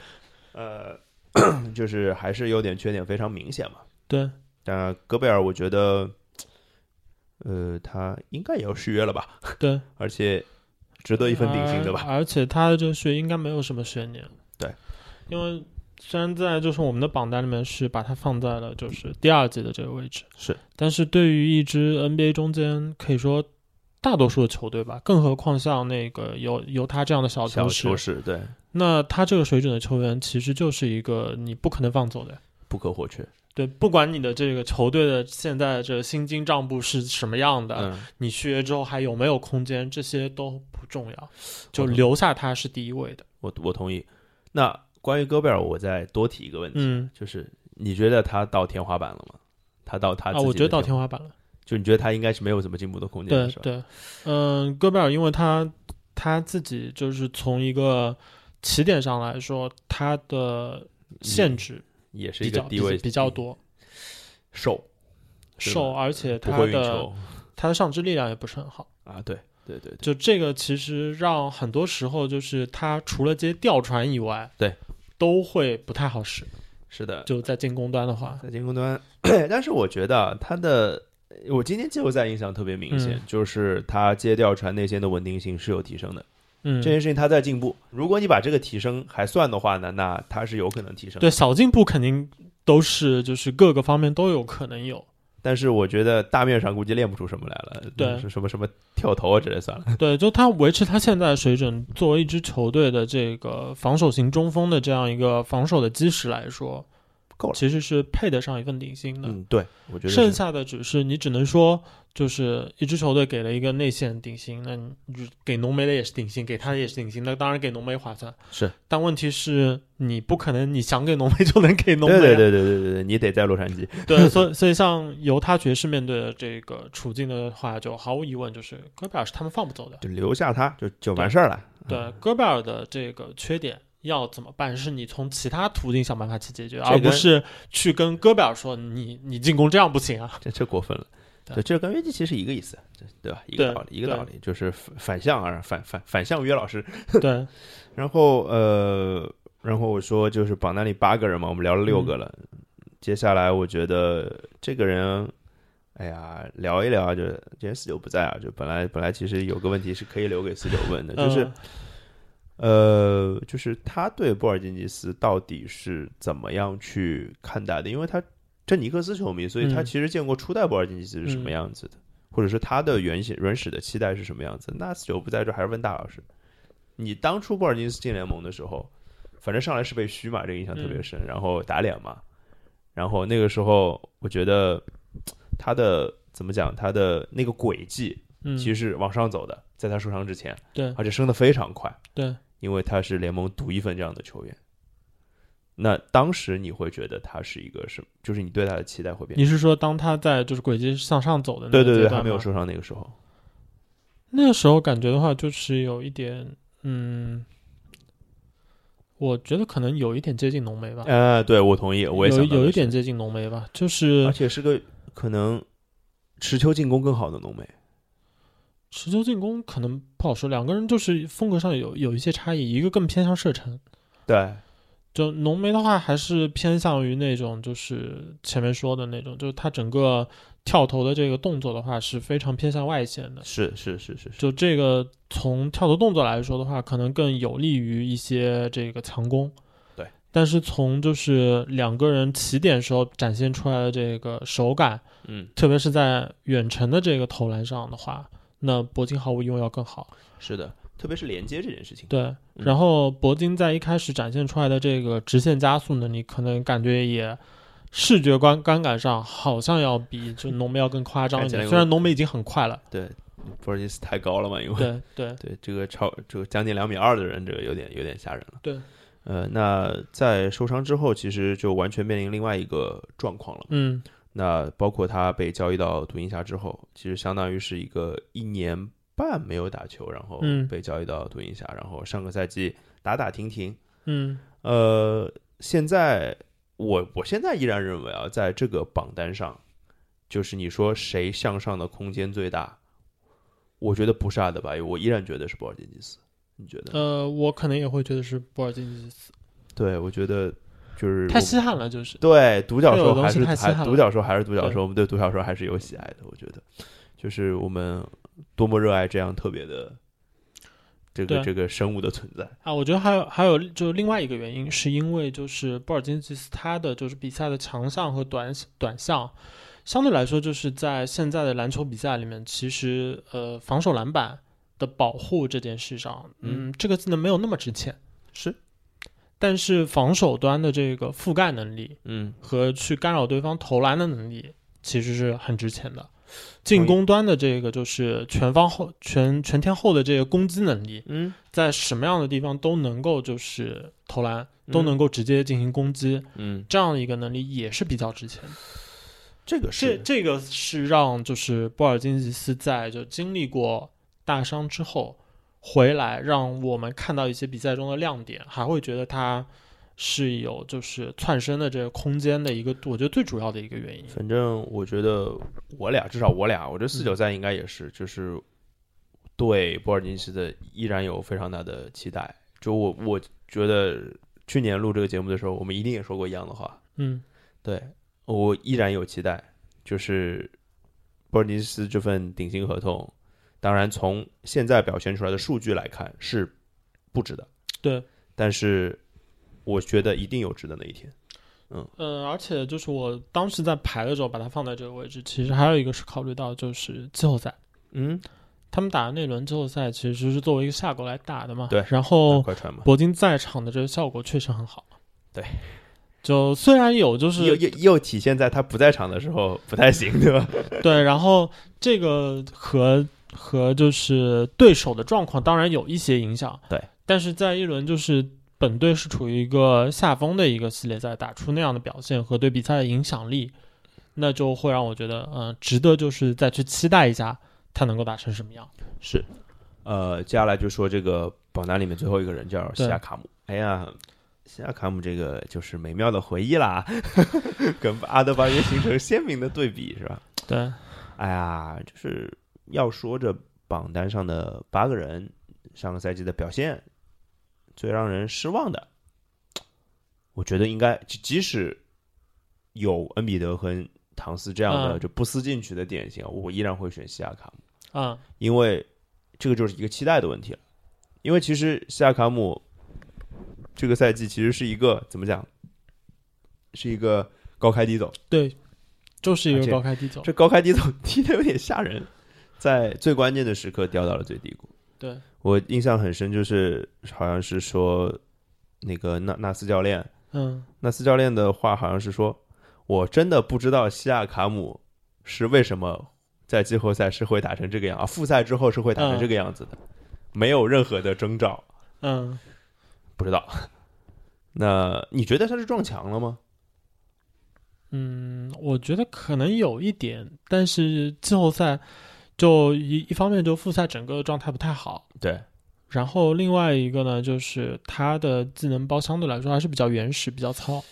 呃，就是还是有点缺点非常明显嘛。对但戈贝尔，我觉得，呃，他应该也要续约了吧，对，而且值得一份顶薪对吧？而而且他的这个续约应该没有什么悬念。对，因为虽然在就是我们的榜单里面是把它放在了就是第二季的这个位置，是，但是对于一支 NBA 中间可以说大多数的球队吧，更何况像那个有有他这样的小小球市，球是对，那他这个水准的球员其实就是一个你不可能放走的。不可或缺。对，不管你的这个球队的现在这个薪金账簿是什么样的，嗯，你续约之后还有没有空间，这些都不重要，就留下他是第一位的。我我同意。那关于戈贝尔，我再多提一个问题，嗯就是你觉得他到天花板了吗？他到他啊，我觉得到天天花板了。就你觉得他应该是没有什么进步的空间的，是吧？对对，嗯，戈贝尔因为他他自己就是从一个起点上来说，他的限制也是一个低位比较多，瘦瘦，而且不他的他的上肢力量也不是很好。啊，对对对对，就这个其实让很多时候就是他除了接吊传以外，对，都会不太好使。是的，就在进攻端的话，在进攻端，但是我觉得啊他的，我今天季后赛印象特别明显，嗯就是他接吊传内线的稳定性是有提升的，嗯这，件事情他在进步。如果你把这个提升还算的话呢，那他是有可能提升。对小进步肯定都是就是各个方面都有可能有。但是我觉得大面上估计练不出什么来了，对是什么什么跳投啊之类算了。对，就他维持他现在的水准，作为一支球队的这个防守型中锋的这样一个防守的基石来说，够了其实是配得上一份顶薪的。嗯，对，我觉得剩下的只是你只能说，就是一支球队给了一个内线顶薪，那你就给浓眉的也是顶薪，给他的也是顶薪，那当然给浓眉划算。是，但问题是你不可能你想给浓眉就能给浓眉、对对对对对对，你得在洛杉矶。对，所以所以像犹他爵士面对的这个处境的话，就毫无疑问就是戈贝尔是他们放不走的。就留下他，就就完事儿了。对，戈贝尔的这个缺点要怎么办？是你从其他途径想办法去解决，而不是去跟戈贝尔说你你进攻这样不行啊。这这过分了。对对，这跟约基奇是一个意思，这对吧？一个道理，一个道理，就是反反向啊，反反反向约老师。对，然后呃，然后我说就是榜单里八个人嘛，我们聊了六个了。接下来我觉得这个人，哎呀，聊一聊啊，就今天四九不在啊，就本来本来其实有个问题是可以留给四九问的，就是、嗯呃，就是他对波尔津吉斯到底是怎么样去看待的？因为他这尼克斯球迷，所以他嗯其实见过初代波尔津吉斯是什么嗯样子的，或者是他的原先原始的期待是什么样子。那四九不在这，还是问大老师，你当初波尔津吉斯进联盟的时候，反正上来是被虚嘛，这个印象特别深，然后打脸嘛。然后那个时候我觉得他的怎么讲，他的那个轨迹嗯，其实是往上走的，在他受伤之前，对而且升的非常快，对，因为他是联盟独一份这样的球员。那当时你会觉得他是一个什么？就是你对他的期待会变？你是说当他在就是轨迹向上走的那对对对，还没有受伤那个时候。那个时候感觉的话，就是有一点，嗯，我觉得可能有一点接近浓眉吧，呃，对我同意，我也有想有一点，接近浓眉吧，就是而且是个可能持球进攻更好的浓眉。持球进攻可能不好说，两个人就是风格上有有一些差异，一个更偏向射程，对，就浓眉的话还是偏向于那种就是前面说的那种，就是他整个跳投的这个动作的话是非常偏向外线的，是是是是是，就这个从跳投动作来说的话，可能更有利于一些这个强攻。对，但是从就是两个人起点时候展现出来的这个手感，嗯，特别是在远程的这个投篮上的话，那铂金毫无疑问要更好。是的，特别是连接这件事情。对，嗯然后铂金在一开始展现出来的这个直线加速能力，可能感觉也视觉观观感上好像要比就浓眉要更夸张一点。看起来有虽然浓眉已经很快了，对，博尔金斯太高了嘛，因为对对对这个超这个将近两米二的人，这个有点有点吓人了。对，呃，那在受伤之后，其实就完全面临另外一个状况了。嗯那包括他被交易到独行侠之后，其实相当于是一个一年半没有打球，然后嗯被交易到独行侠，然后上个赛季打打停停。嗯呃，现在我我现在依然认为啊，在这个榜单上，就是你说谁向上的空间最大，我觉得不是阿德巴约，我依然觉得是博尔津吉斯。你觉得？呃，我可能也会觉得是博尔津吉斯，对，我觉得就是太稀罕了，就是对独角兽还是还独角兽还是独角兽，我们对独角兽还是有喜爱的。我觉得，就是我们多么热爱这样特别的这个这个生物的存在。啊，我觉得还有还有就是另外一个原因，是因为就是波尔津吉斯他的就是比赛的强项和短短项，相对来说就是在现在的篮球比赛里面，其实呃防守篮板的保护这件事上，嗯，这个技能没有那么值钱，是，但是防守端的这个覆盖能力嗯，和去干扰对方投篮的能力，其实是很值钱的。进攻端的这个就是全方后全全天候的这个攻击能力，嗯在什么样的地方都能够就是投篮，都能够直接进行攻击，嗯，这样的一个能力也是比较值钱的。这这个是这个是让就是波尔津吉斯在就经历过大伤之后回来，让我们看到一些比赛中的亮点，还会觉得他是有就是窜升的这个空间的一个，我觉得最主要的一个原因。反正我觉得我俩，至少我俩，我觉得四九赛应该也是，就是对波尔津斯的依然有非常大的期待。就我我觉得去年录这个节目的时候，我们一定也说过一样的话，嗯对我依然有期待，就是波尔津斯这份顶薪合同，当然从现在表现出来的数据来看是不值的，对，但是我觉得一定有值的那一天。嗯呃，而且就是我当时在排的时候把它放在这个位置，其实还有一个是考虑到就是季后赛。嗯，他们打的那轮季后赛其实是作为一个下狗来打的嘛。对然后铂金在场的这个效果确实很好。对，就虽然有就又是又又体现在他不在场的时候不太行，对吧？对，然后这个和和就是对手的状况当然有一些影响。对，但是在一轮就是本队是处于一个下风的一个系列赛，打出那样的表现和对比赛的影响力，那就会让我觉得，嗯、值得就是再去期待一下他能够打成什么样。是，呃，接下来就说这个榜单里面最后一个人叫西亚卡姆。哎呀，西亚卡姆这个就是美妙的回忆啦，跟阿德巴约形成鲜明的对比，是吧？对，哎呀，就是要说这榜单上的八个人上个赛季的表现最让人失望的，我觉得应该即即使有恩比德和唐斯这样的嗯就不思进取的典型，我依然会选西亚卡姆。啊、因为这个就是一个期待的问题了。因为其实西亚卡姆这个赛季其实是一个怎么讲，是一个高开低走。对，就是一个高开低走。这高开低走 踢的有点吓人，在最关键的时刻掉到了最低谷。对，我印象很深，就是好像是说那个纳纳斯教练，嗯纳斯教练的话好像是说，我真的不知道西亚卡姆是为什么在季后赛是会打成这个样啊，复赛之后是会打成这个样子的，没有任何的征兆。嗯，不知道。那你觉得他是撞墙了吗？嗯，我觉得可能有一点，但是季后赛就一一方面就复赛整个状态不太好，对。然后另外一个呢，就是他的技能包相对来说还是比较原始、比较糙。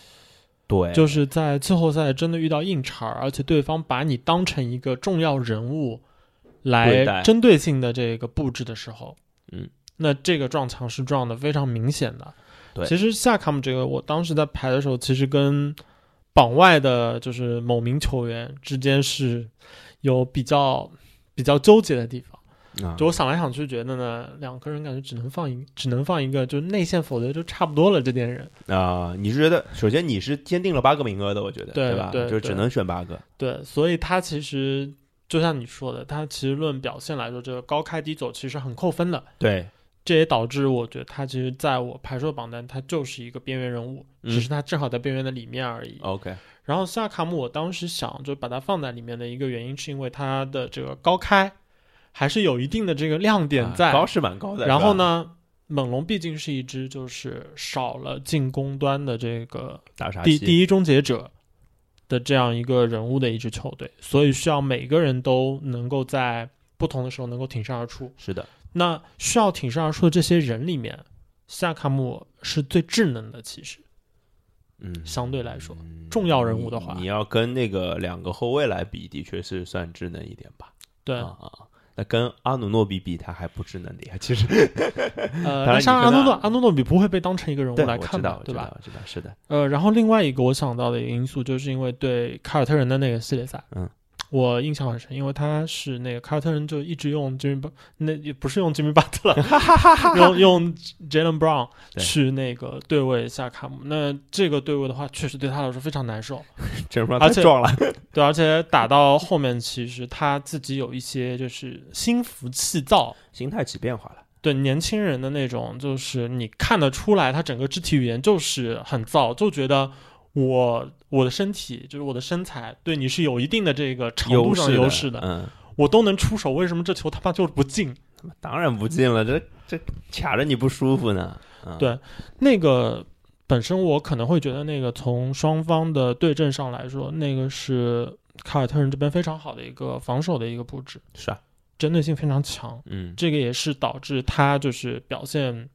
对，就是在季后赛真的遇到硬茬儿，而且对方把你当成一个重要人物来针对性的这个布置的时候，嗯，那这个撞墙是撞的非常明显的。对，其实夏卡姆这个，我当时在排的时候，其实跟榜外的就是某名球员之间是有比较比较纠结的地方。就我想来想去，觉得呢，两个人感觉只能放一，只能放一个，就内线，否则就差不多了。这点人啊，你是觉得，首先你是坚定了八个名额的，我觉得，对吧？对，就只能选八个。对，所以他其实就像你说的，他其实论表现来说，这个高开低走其实很扣分的。对，这也导致我觉得他其实在我排出榜单，他就是一个边缘人物，只是他正好在边缘的里面而已。OK。然后萨卡姆，我当时想就把它放在里面的一个原因，是因为他的这个高开。还是有一定的这个亮点在，高是蛮高的。然后呢，猛龙毕竟是一支就是少了进攻端的这个第第一终结者的这样一个人物的一支球队，所以需要每个人都能够在不同的时候能够挺身而出。是的，那需要挺身而出的这些人里面，夏卡姆是最智能的，其实，嗯，相对来说，重要人物的话，你要跟那个两个后卫来比，的确是算智能一点吧？对啊。那跟阿努诺比比，他还不智能的呀。其实，呃，像阿努诺，阿努诺比不会被当成一个人物来看的，对吧？知道，是的。呃，然后另外一个我想到的一个因素，就是因为对凯尔特人的那个系列赛，嗯。我印象很深，因为他是那个凯尔特人，就一直用 Jimmy，，那也不是用吉米巴特了，用用 Jalen Brown 去那个对位下卡姆。那这个对位的话，确实对他来说非常难受。而且撞了，对，而且打到后面，其实他自己有一些就是心浮气躁，心态起变化了。对年轻人的那种，就是你看得出来，他整个肢体语言就是很燥，就觉得。我我的身体就是我的身材，对你是有一定的这个长度上优势的，嗯，我都能出手，为什么这球他妈就是不进？当然不进了，这这卡着你不舒服呢。对，那个本身我可能会觉得，那个从双方的对阵上来说，那个是凯尔特人这边非常好的一个防守的一个布置，是啊，针对性非常强，嗯，这个也是导致他就是表现。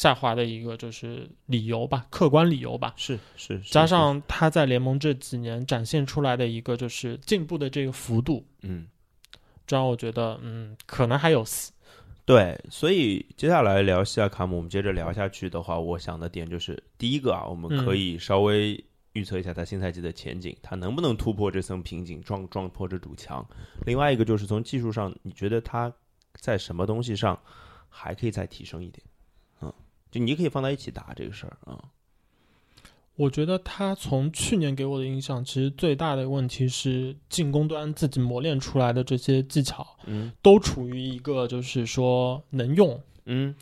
下滑的一个就是理由吧，客观理由吧，是是，加上他在联盟这几年展现出来的一个就是进步的这个幅度，嗯，这让我觉得，嗯，可能还有对，所以接下来聊西亚卡姆，我们接着聊下去的话，我想的点就是第一个啊，我们可以稍微预测一下他新赛季的前景，他能不能突破这层瓶颈，撞撞破这堵墙？另外一个就是从技术上，你觉得他在什么东西上还可以再提升一点？就你可以放在一起打这个事儿啊。我觉得他从去年给我的印象，其实最大的问题是进攻端自己磨练出来的这些技巧，嗯，都处于一个就是说能用，嗯，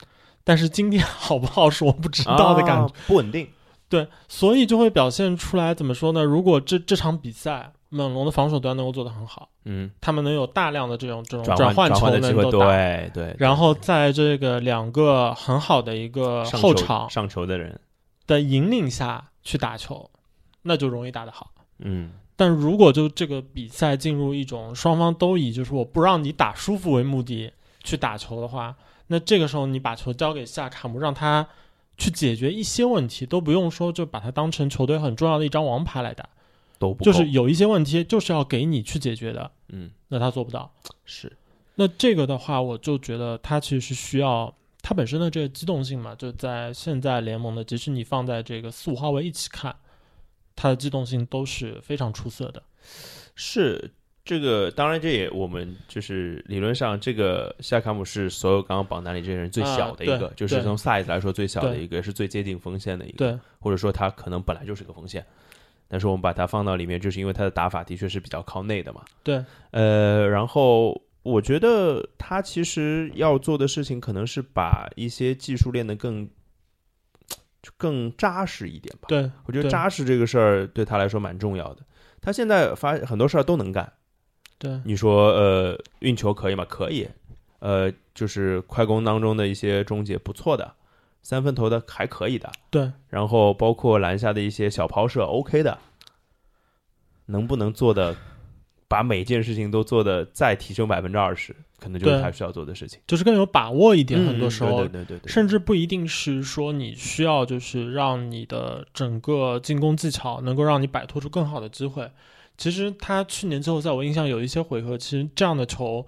但是今天好不好是我不知道的感觉，不稳定。对，所以就会表现出来怎么说呢？如果这这场比赛猛龙的防守端能够做得很好，嗯，他们能有大量的这种这种转换球能够打，对对，然后在这个两个很好的一个后场上球的人。的引领下去打球，那就容易打得好。嗯，但如果就这个比赛进入一种双方都以就是我不让你打舒服为目的去打球的话，那这个时候你把球交给夏卡姆，让他。去解决一些问题都不用说，就把他当成球队很重要的一张王牌来打，都不就是有一些问题就是要给你去解决的，嗯，那他做不到，是，那这个的话，我就觉得他其实是需要他本身的这个机动性嘛，就在现在联盟的，即使你放在这个四五号位一起看，他的机动性都是非常出色的，是。这个当然，这也我们就是理论上，这个夏卡姆是所有刚刚榜单里这些人最小的一个，就是从 size 来说最小的一个，是最接近锋线的一个，或者说他可能本来就是个锋线，但是我们把它放到里面，就是因为他的打法的确是比较靠内的嘛。对，呃，然后我觉得他其实要做的事情，可能是把一些技术练得更就更扎实一点吧。对，我觉得扎实这个事儿对他来说蛮重要的。他现在发很多事儿都能干。对，你说呃运球可以吗？可以。呃，就是快攻当中的一些终结不错的，三分投的还可以的。对，然后包括篮下的一些小抛射 OK 的，能不能做的把每件事情都做的再提升百分之二十，可能就是他需要做的事情。就是更有把握一点，嗯很多时候对对对对对，甚至不一定是说你需要，就是让你的整个进攻技巧能够让你摆脱出更好的机会。其实他去年之后在，我印象有一些回合，其实这样的球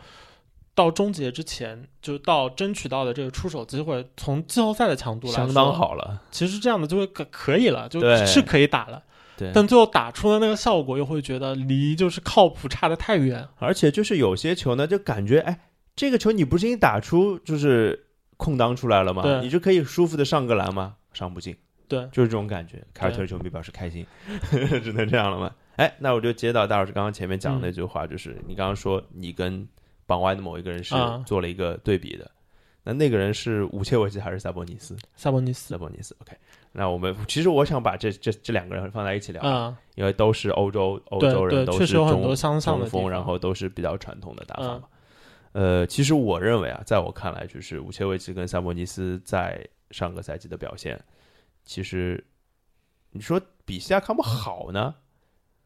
到终结之前，就到争取到的这个出手机会，从季后赛的强度来说，相当。好了。其实这样的就会可可以了，就对是可以打了。对，但最后打出的那个效果，又会觉得离就是靠谱差的太远。而且就是有些球呢，就感觉哎，这个球你不是已经打出就是空当出来了吗？对你就可以舒服的上个篮吗？上不进，对，就是这种感觉。凯尔特人球迷表示开心，只能这样了吗？哎，那我就接到大老师刚刚前面讲的那句话，就是你刚刚说你跟榜外的某一个人是啊做了一个对比的，那那个人是武切维奇还是萨博尼斯？萨博尼斯萨博尼斯，OK。那我们其实我想把这这这两个人放在一起聊，啊，因为都是欧洲欧洲人，都是中相像的中锋，然后都是比较传统的打法嗯嘛。呃，其实我认为啊，在我看来，就是武切维奇跟萨博尼斯在上个赛季的表现，其实你说比西亚康姆好呢，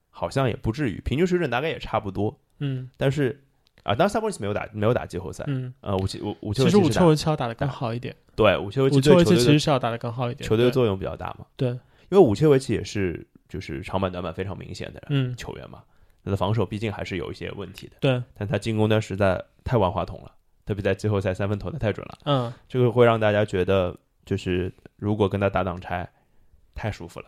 好像也不至于，平均水准大概也差不多。嗯但是啊，当然萨博尼斯没有打没有打季后赛，嗯，呃，武切武武切其实武切维奇要打的更好一点，对武切维奇对球队的实是要打得更好一点。球队的作用比较大嘛，对，因为武切维奇也是就是长板短板非常明显的嗯，球员嘛，他的防守毕竟还是有一些问题的，对，但他进攻端实在太万花筒了，特别在季后赛三分投的太准了，嗯，这个会让大家觉得就是如果跟他打挡拆，太舒服了，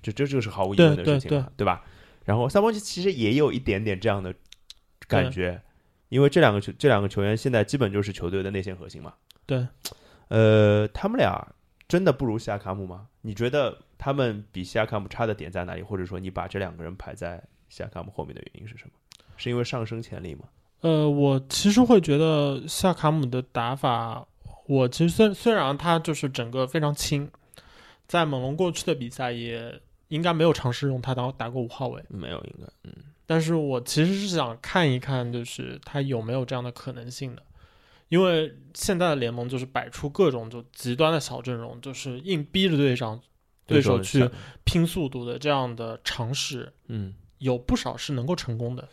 就这就是毫无疑问的事情嘛，对吧？然后萨博尼斯其实也有一点点这样的感觉，因为这两个球这两个球员现在基本就是球队的内线核心嘛，对，呃，他们俩真的不如西亚卡姆吗？你觉得他们比西亚卡姆差的点在哪里？或者说你把这两个人排在西亚卡姆后面的原因是什么？是因为上升潜力吗？呃，我其实会觉得夏卡姆的打法，我其实虽虽然他就是整个非常轻，在猛龙过去的比赛也应该没有尝试用他当打过五号位，没有，应该，嗯，但是我其实是想看一看，就是他有没有这样的可能性的，因为现在的联盟就是摆出各种就极端的小阵容，就是硬逼着队长对手去，拼速度的这样的尝试，嗯，有不少是能够成功的。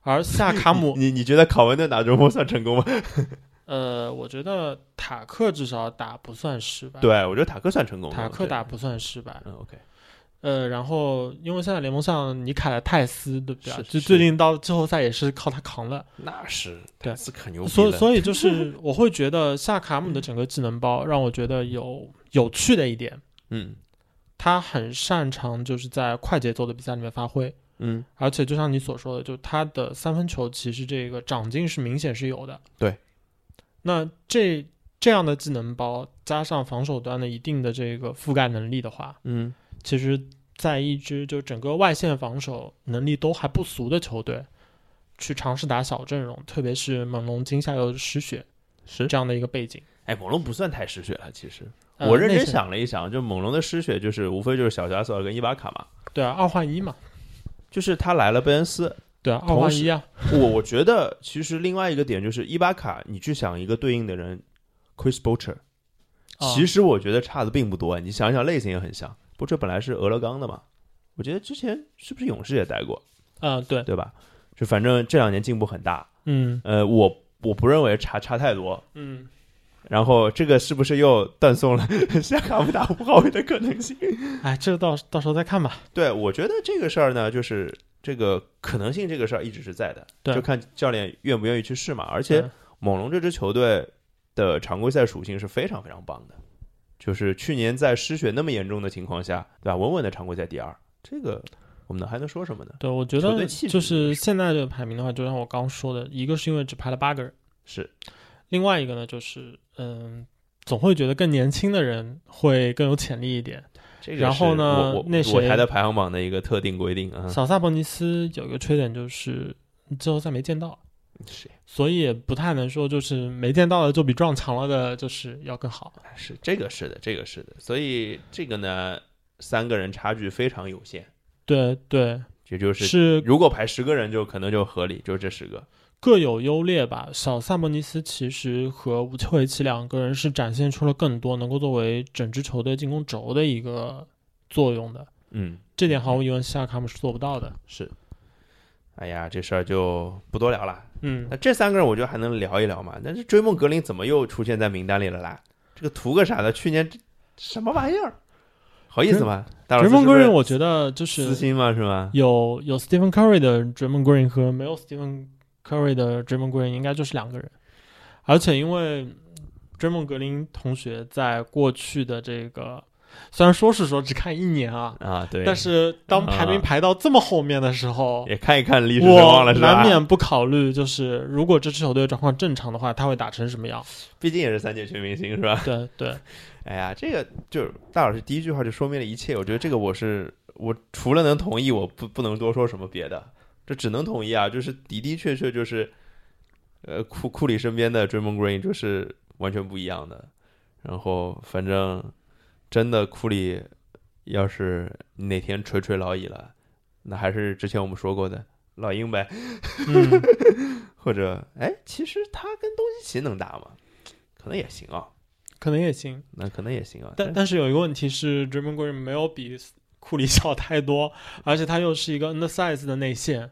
而夏 卡姆，你你觉得考文顿打中锋算成功吗？呃，我觉得塔克至少打不算失败，，对，我觉得塔克算成功。塔克打不算失败。嗯，OK，呃，然后因为现在联盟上尼凯莱泰斯，对不对啊？就最近到季后赛也是靠他扛了，那是对塔斯可牛逼所以。所以就 是我会觉得夏卡姆的整个技能包让我觉得有有趣的一点，嗯他很擅长就是在快节奏的比赛里面发挥，嗯，而且就像你所说的，就他的三分球其实这个长进是明显是有的。对，那这这样的技能包加上防守端的一定的这个覆盖能力的话，嗯，其实，在一支就整个外线防守能力都还不俗的球队，去尝试打小阵容，特别是猛龙今夏又失血是。这样的一个背景，哎，猛龙不算太失血了，其实呃我认真想了一想，就猛龙的失血就是无非就是小加索尔跟伊巴卡嘛，对啊，二换一嘛，就是他来了贝恩斯，对啊，二换一啊，我我觉得其实另外一个点就是伊巴卡，你去想一个对应的人，Chris Boucher，啊其实我觉得差的并不多。你想想类型也很像，Boucher 本来是俄勒冈的嘛，我觉得之前是不是勇士也待过，啊，对，对吧？就反正这两年进步很大，嗯呃，我我不认为差差太多。嗯，然后这个是不是又断送了夏卡姆打五号位的可能性？哎，这个到到时候再看吧。对，我觉得这个事儿呢，就是这个可能性，这个事儿一直是在的，对就看教练愿不愿意去试嘛。而且猛龙这支球队的常规赛属性是非常非常棒的，就是去年在失血那么严重的情况下，对吧？稳稳的常规赛第二，这个我们还能说什么呢？对，我觉得就是现在这个排名的话，就像我刚说的，一个是因为只排了八个人，是，另外一个呢就是嗯，总会觉得更年轻的人会更有潜力一点。这个然后是呢我我那谁我台的排行榜的一个特定规定啊。小萨博尼斯有一个缺点就是季后赛没见到，是所以也不太能说就是没见到的就比撞墙了的，就是要更好。是这个是的，这个是的，所以这个呢，三个人差距非常有限，对对，也就是是如果排十个人就可能就合理，就这十个。各有优劣吧。小萨莫尼斯其实和吴丘维奇两个人是展现出了更多能够作为整支球队进攻轴的一个作用的，嗯，这点毫无疑问，西亚卡姆是做不到的。是。哎呀，这事儿就不多聊了。嗯那，这三个人我觉得还能聊一聊嘛。但是追梦格林怎么又出现在名单里了啦？这个图个啥的？去年这什么玩意儿？好意思吗？大老师 Draymond 是不是 Green 我觉得就是私心嘛？是吗？有有 Stephen Curry 的 Draymond Green 和没有 Stephen Curry 的 Draymond Green 应该就是两个人，而且因为追梦格林同学在过去的这个虽然说是说只看一年啊，啊，对。但是当排名啊排到这么后面的时候，也看一看历史？难免不考虑，就是如果这支球队状况正常的话，他会打成什么样？毕竟也是三届全明星，是吧？对对，哎呀，这个就是大老师第一句话就说明了一切。我觉得这个我是我除了能同意，我不不能多说什么别的，这只能同意啊。就是的的确确就是，呃，库库里身边的追梦 Green 就是完全不一样的。然后反正真的库里要是哪天垂垂老矣了，那还是之前我们说过的老鹰呗，嗯，或者哎，其实他跟东契奇能打吗？可能也行啊，可能也行。那可能也行啊。但但是有一个问题是 d r a m o n Green 没有比库里小太多，而且他又是一个 undersize 的内线，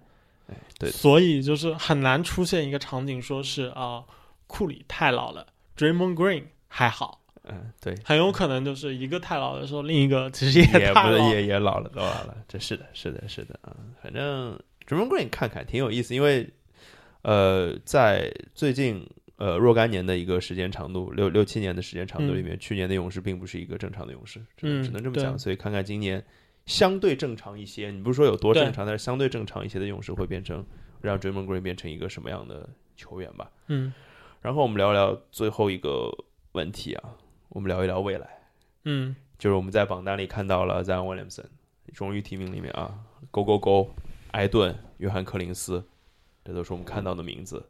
对所以就是很难出现一个场景，说是啊、库里太老了，Draymond Green 还好，嗯，对，很有可能就是一个太老的时候，另一个其实也也不是太老了。也也老了，老了，这是的，是的，是的啊。反正 Draymond Green 看看挺有意思，因为呃，在最近呃若干年的一个时间长度，六六七年的时间长度里面，去年的勇士并不是一个正常的勇士，只能嗯只能这么讲。所以看看今年相对正常一些，你不是说有多正常，但是相对正常一些的勇士会变成让 Draymond Green 变成一个什么样的球员吧。嗯然后我们聊聊最后一个问题啊，我们聊一聊未来。嗯就是我们在榜单里看到了 Zion Williamson，荣誉提名里面啊，勾勾勾，埃顿、约翰克林斯，这都是我们看到的名字。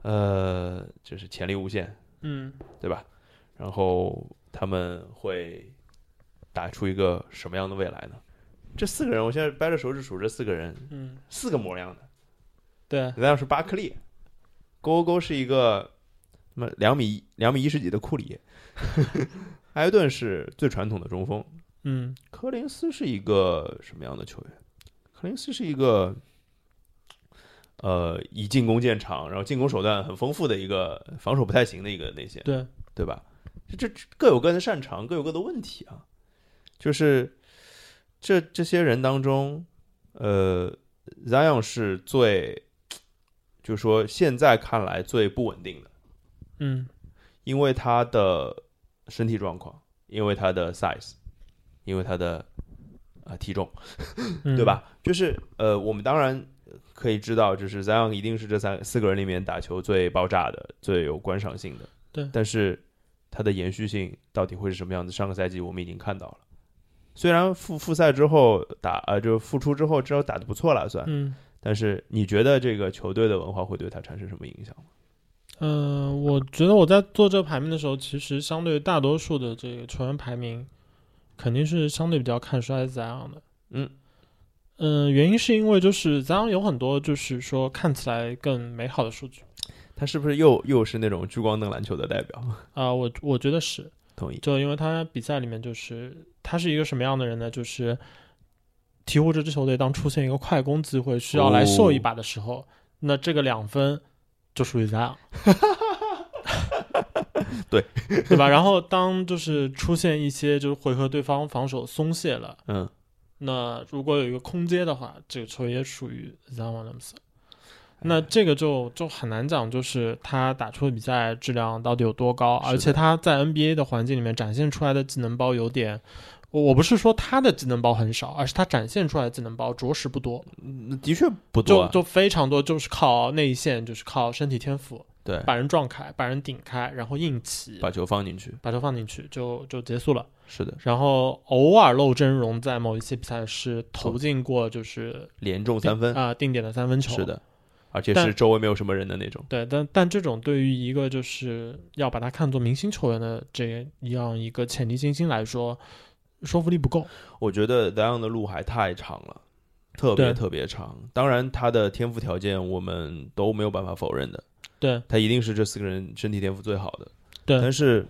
呃，就是潜力无限，嗯，对吧？然后他们会打出一个什么样的未来呢？这四个人，我现在掰着手指数这四个人，嗯，四个模样的。对，那要是巴克利，勾勾勾是一个什么两米两米一十几的库里，埃顿是最传统的中锋，嗯柯林斯是一个什么样的球员？柯林斯是一个，呃，以进攻见长，然后进攻手段很丰富的一个，防守不太行的一个内线，对，对吧？这这各有各的擅长，各有各的问题啊。就是这这些人当中，呃，Zion 是最，就是说现在看来最不稳定的，嗯因为他的身体状况，因为他的 size，因为他的啊、呃体重，嗯，对？吧？就是呃，我们当然可以知道，就是 Zion 一定是这三四个人里面打球最爆炸的、最有观赏性的。对但是它的延续性到底会是什么样子？上个赛季我们已经看到了，虽然复复赛之后打呃，就复出之后至少打的不错了算，嗯但是你觉得这个球队的文化会对他产生什么影响吗？嗯、我觉得我在做这个排名的时候，其实相对大多数的这个球员排名，肯定是相对比较看衰 Zion 的。嗯嗯，原因是因为就是 Zion 有很多就是说看起来更美好的数据他是不是又又是那种聚光灯篮球的代表？啊、我我觉得是，同意。就因为他比赛里面就是他是一个什么样的人呢？就是鹈鹕这支球队当出现一个快攻机会需要来秀一把的时候，那这个两分就属于 Zion。对 对吧？然后当就是出现一些就是回合对方防守松懈了，嗯，那如果有一个空接的话，这个球也属于 Zion Williamson。那这个就就很难讲，就是他打出的比赛质量到底有多高，而且他在 NBA 的环境里面展现出来的技能包有点，我我不是说他的技能包很少，而是他展现出来的技能包着实不多，嗯的确不多啊。就就非常多，就是靠内线，就是靠身体天赋，对，把人撞开，把人顶开，然后硬起，把球放进去，把球放进去就就结束了。是的，然后偶尔露真容，在某一些比赛是投进过，就是连中三分，啊、定点的三分球。是，的。而且是周围没有什么人的那种。对，但但这种对于一个就是要把他看作明星球员的这样一个潜力新星来说，说服力不够。我觉得 Zion 的路还太长了，特别特别长。当然，他的天赋条件我们都没有办法否认的，对他一定是这四个人身体天赋最好的。对但是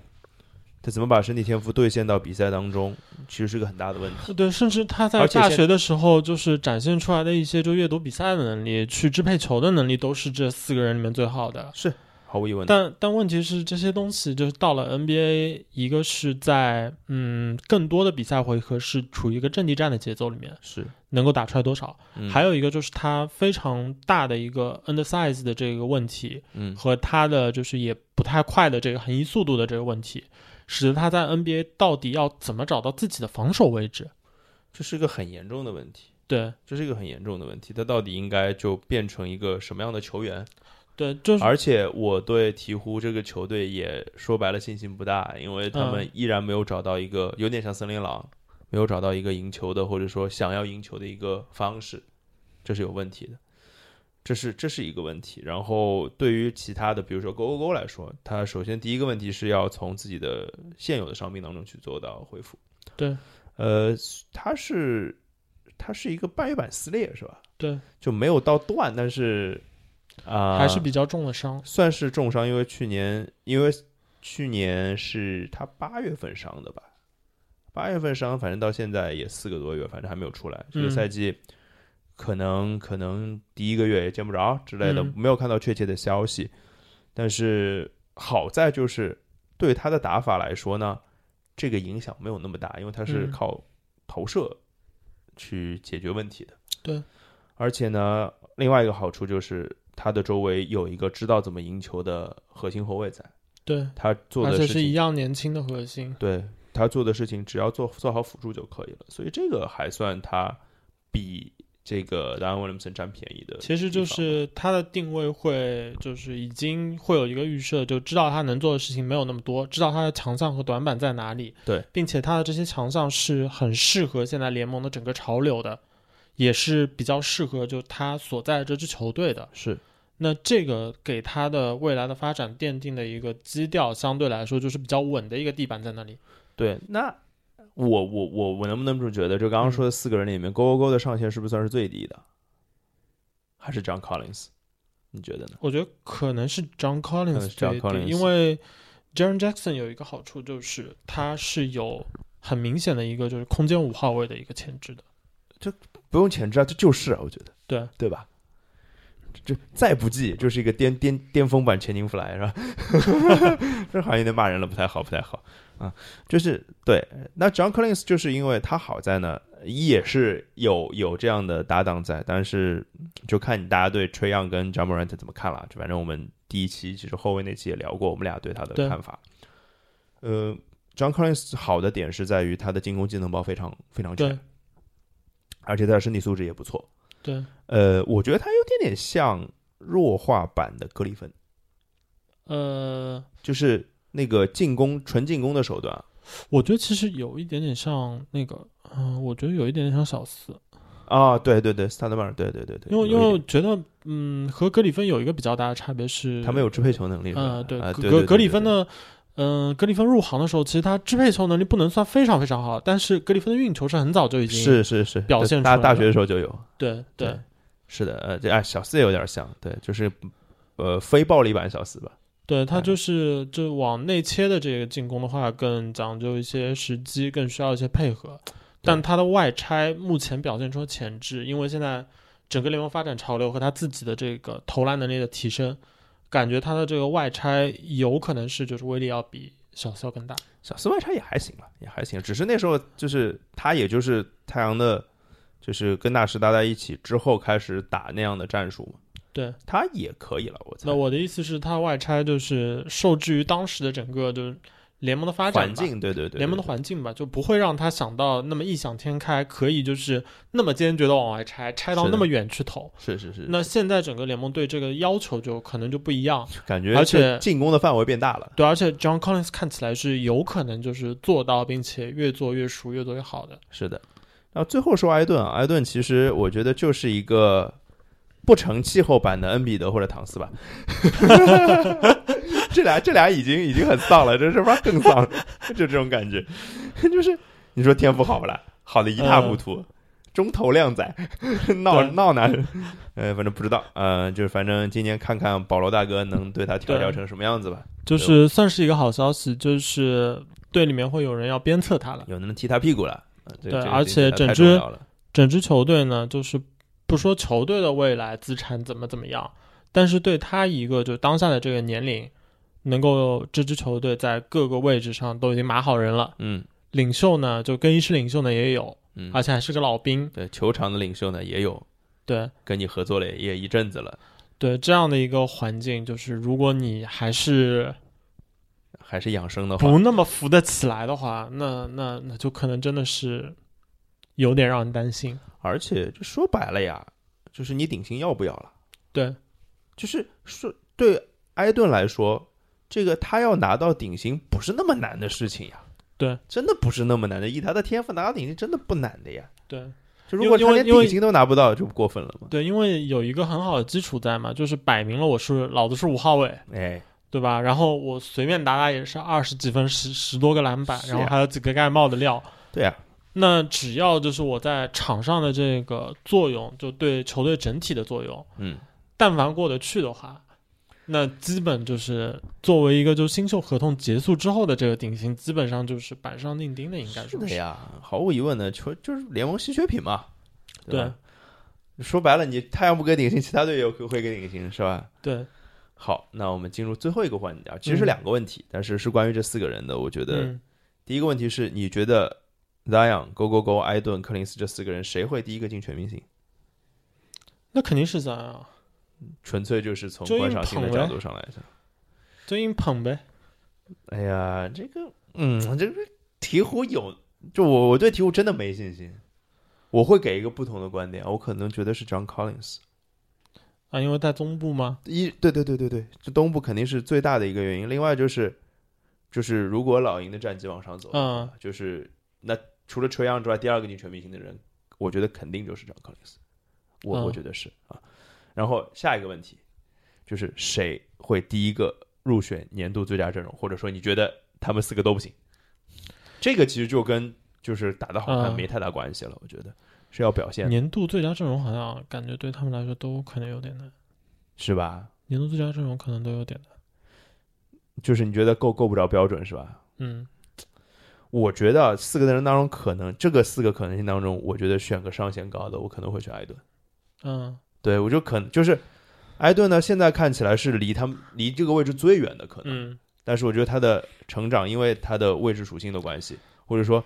他怎么把身体天赋兑现到比赛当中，其实是个很大的问题。对，甚至他在大学的时候，就是展现出来的一些就阅读比赛的能力、去支配球的能力，都是这四个人里面最好的。是毫无疑问。但但问题是，这些东西就是到了 NBA，一个是在嗯更多的比赛回合是处于一个阵地战的节奏里面，是，能够打出来多少？嗯还有一个就是他非常大的一个 undersize 的这个问题，嗯和他的就是也不太快的这个横移速度的这个问题，使得他在 NBA 到底要怎么找到自己的防守位置？这是一个很严重的问题。对这是一个很严重的问题，他到底应该就变成一个什么样的球员？对，就是而且我对鹈鹕这个球队也说白了信心不大，因为他们嗯依然没有找到一个有点像森林狼，没有找到一个赢球的或者说想要赢球的一个方式，这是有问题的，这是这是一个问题。然后对于其他的，比如说勾勾勾来说，他首先第一个问题是要从自己的现有的伤病当中去做到恢复。对，呃，他是他是一个半月板撕裂是吧？对，就没有到断，但是啊、还是比较重的伤。算是重伤，因为去年因为去年是他八月份伤的吧，八月份伤，反正到现在也四个多月，反正还没有出来。这个嗯赛季可能可能第一个月也见不着之类的，嗯没有看到确切的消息。但是好在就是对他的打法来说呢，这个影响没有那么大，因为他是嗯靠投射去解决问题的。对，而且呢，另外一个好处就是他的周围有一个知道怎么赢球的核心后卫在，对，他做而且是一样年轻的核心。对他做的事情只要做做好辅助就可以了，所以这个还算他比这个达文威廉姆森占便宜的。其实就是他的定位会，就是已经会有一个预设，就知道他能做的事情没有那么多，知道他的强项和短板在哪里。对，并且他的这些强项是很适合现在联盟的整个潮流的，也是比较适合就他所在的这支球队的。是那这个给他的未来的发展奠定的一个基调，相对来说就是比较稳的一个地板在那里。对，那我我我我能不能这么觉得？就刚刚说的四个人里面，勾勾勾的上限是不是算是最低的？还是 John Collins？你觉得呢？我觉得可能是 John Collins 是这点，因为 Jaren Jackson 有一个好处就是他是有很明显的一个就是空间五号位的一个潜质的。不用前置啊，这就是啊，我觉得对对吧？这再不济就是一个巅巅巅峰版钱宁弗莱是吧？这好像有点骂人了，不太好，不太好啊。就是对，那 John Collins 就是因为他好在呢，也是有有这样的搭档在，但是就看你大家对 Trey Young 跟 John Morant 怎么看了。就反正我们第一期其实后卫那期也聊过，我们俩对他的看法。呃，John Collins 好的点是在于他的进攻技能包非常非常对全，而且他的身体素质也不错。对，呃，我觉得他有点点像弱化版的格里芬，呃，就是那个进攻纯进攻的手段我觉得其实有一点点像那个，嗯、我觉得有一点点像小四，啊，对对对，斯塔德曼，对对对对，因为因为我觉得，嗯，和格里芬有一个比较大的差别是，他没有支配球能力，呃，对，啊格格格里芬呢，嗯、格里芬入行的时候，其实他支配球能力不能算非常非常好，但是格里芬的运球是很早就已经是是是表现出来了大大学的时候就有，对对对是的，呃，这哎小四也有点像，对，就是呃非暴力版小四吧，对，他哎。就是就往内切的这个进攻的话，更讲究一些时机，更需要一些配合。但他的外拆目前表现出了潜质，因为现在整个联盟发展潮流和他自己的这个投篮能力的提升，感觉他的这个外拆有可能是就是威力要比小四要更大。小四外差也还行吧，也还行，只是那时候就是他也就是太阳的，就是跟大师搭在一起之后开始打那样的战术嘛，对，他也可以了，我猜那我的意思是，他外拆就是受制于当时的整个就是联盟的发展环境，对对对，联盟的环境吧，就不会让他想到那么异想天开，可以就是那么坚决的往外拆，拆到那么远去投。是是是，那现在整个联盟对这个要求就可能就不一样，感觉而且进攻的范围变大了。对，而且 John Collins 看起来是有可能就是做到，并且越做越熟，越做越好的。是的，然后最后说埃顿啊，埃顿其实我觉得就是一个不成气候版的恩比德或者唐斯吧。这俩这俩已经已经很丧了，这是不是更丧？就这种感觉，就是你说天赋好不啦？好的一塌糊涂，中投靓仔，闹闹男？呃，反正不知道，呃，就是反正今年看看保罗大哥能对他调教成什么样子吧。就是算是一个好消息，就是队里面会有人要鞭策他了，有人踢他屁股了。对，而且整支整支球队呢，就是不说球队的未来资产怎么怎么样，但是对他一个就当下的这个年龄。能够这支球队在各个位置上都已经码好人了，嗯，领袖呢，就更衣室领袖呢也有，嗯，而且还是个老兵，对，球场的领袖呢也有，对，跟你合作了也一阵子了，对，这样的一个环境，就是如果你还是还是养生的话，不那么扶得起来的话，那那那就可能真的是有点让人担心，而且就说白了呀，就是你顶薪要不要了？对，就是说对埃顿来说。这个他要拿到顶薪不是那么难的事情呀，对，真的不是那么难的。以他的天赋拿到顶薪真的不难的呀，对。就如果他连顶薪都拿不到，就过分了嘛。对，因为有一个很好的基础在嘛，就是摆明了我是老子是五号位，哎，对吧？然后我随便打打也是二十几分，十十多个篮板，然后还有几个盖帽的料。对呀，那只要就是我在场上的这个作用，就对球队整体的作用，嗯，但凡过得去的话。那基本就是作为一个就新秀合同结束之后的这个顶薪，基本上就是板上钉钉的，应该说是的呀。毫无疑问的，球就是联盟稀缺品嘛。对，说白了，你太阳不给顶薪，其他队也会给顶薪，是吧？对。好，那我们进入最后一个环节啊，其实是两个问题，但是是关于这四个人的。我觉得第一个问题是你觉得 Zion、Go Go Go、埃顿、柯林斯这四个人谁会第一个进全明星？那肯定是 Zion。纯粹就是从观赏性的角度上来讲，就硬捧呗。哎呀，这个，嗯，这个鹈鹕有，就我我对鹈鹕真的没信心。我会给一个不同的观点，我可能觉得是 John Collins 啊，因为在东部吗？一，对对对对对，这东部肯定是最大的一个原因。另外就是，就是如果老鹰的战绩往上走，嗯，就是那除了 Trey Young 之外，第二个进全明星的人，我觉得肯定就是 John Collins。我我觉得是啊。然后下一个问题，就是谁会第一个入选年度最佳阵容？或者说你觉得他们四个都不行？这个其实就跟就是打的好看没太大关系了。我觉得是要表现。年度最佳阵容好像感觉对他们来说都可能有点难，是吧？年度最佳阵容可能都有点难。就是你觉得够够不着标准是吧？嗯，我觉得四个人当中，可能这个四个可能性当中，我觉得选个上限高的，我可能会选艾顿。嗯。对，我就可能就是，埃顿呢，现在看起来是离他们离这个位置最远的可能。嗯。但是我觉得他的成长，因为他的位置属性的关系，或者说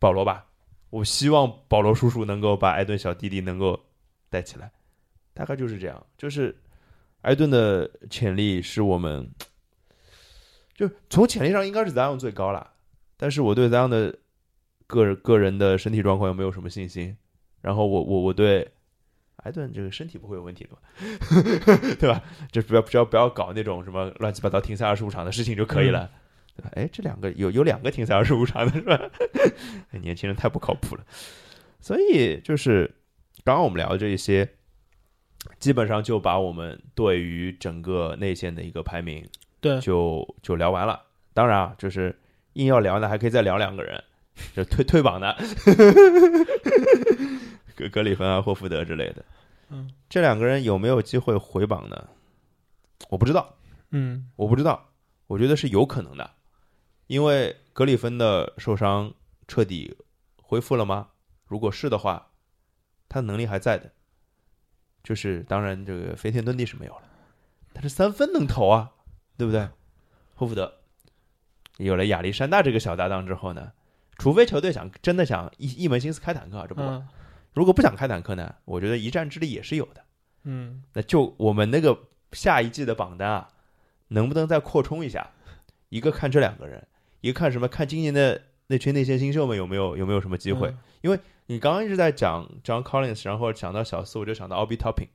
保罗吧，我希望保罗叔叔能够把埃顿小弟弟能够带起来，大概就是这样。就是埃顿的潜力是我们，就从潜力上应该是 Zion 最高了，但是我对 Zion 的个人个人的身体状况又没有什么信心。然后我我我对。埃顿这个身体不会有问题的嘛，对吧？就不要不要不要搞那种什么乱七八糟停赛二十五场的事情就可以了，对吧？哎，这两个有有两个停赛二十五场的是吧？年轻人太不靠谱了。所以就是刚刚我们聊的这一些，基本上就把我们对于整个内线的一个排名，对，就就聊完了。当然啊，就是硬要聊呢，还可以再聊两个人，就退退榜的。格格里芬啊，霍福德之类的，嗯，这两个人有没有机会回榜呢？我不知道，嗯，我不知道，我觉得是有可能的，因为格里芬的受伤彻底恢复了吗？如果是的话，他能力还在的，就是当然这个飞天遁地是没有了，但是三分能投啊，对不对？霍福德。有了亚历山大这个小搭档之后呢，除非球队想真的想一一门心思开坦克，这不管。如果不想开坦克呢？我觉得一战之力也是有的。嗯，那就我们那个下一季的榜单啊，能不能再扩充一下？一个看这两个人，一个看什么？看今年的那群内线新秀们有没有有没有什么机会？因为你刚刚一直在讲 John Collins，然后讲到小四，我就想到 Obi Topping，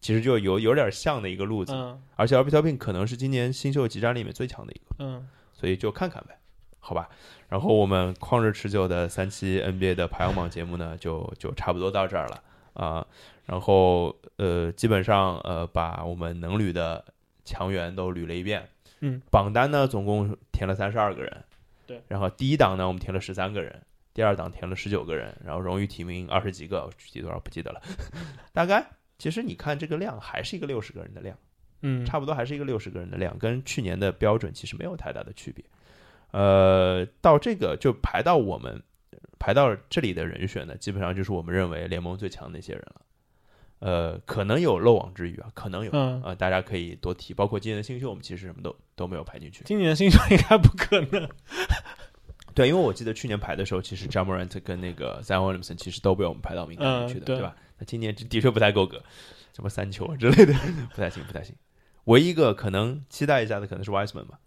其实就有有点像的一个路子。嗯，而且 Obi Topping 可能是今年新秀集战里面最强的一个。嗯，所以就看看呗。好吧，然后我们旷日持久的三期 NBA 的排行榜节目呢，就就差不多到这儿了。啊，然后呃，基本上呃，把我们能捋的强援都捋了一遍。嗯，榜单呢，总共填了三十二个人。对，然后第一档呢，我们填了十三个人，第二档填了十九个人，然后荣誉提名二十几个，具体多少不记得了。大概其实你看这个量，还是一个六十个人的量，嗯，差不多还是一个六十个人的量，跟去年的标准其实没有太大的区别。呃，到这个就排到我们排到这里的人选呢，基本上就是我们认为联盟最强的那些人了。呃，可能有漏网之鱼啊，可能有，嗯呃，大家可以多提，包括今年的新秀，我们其实什么都都没有排进去。今年的新秀应该不可能。对，因为我记得去年排的时候，其实 j a m a r a n t 跟那个 Zion Williamson 其实都被我们排到名单里去的，嗯对对吧？那今年的确不太够格，什么三球啊之类的，不太行，不太行。唯一一个可能期待一下的可能是 Wiseman 吧，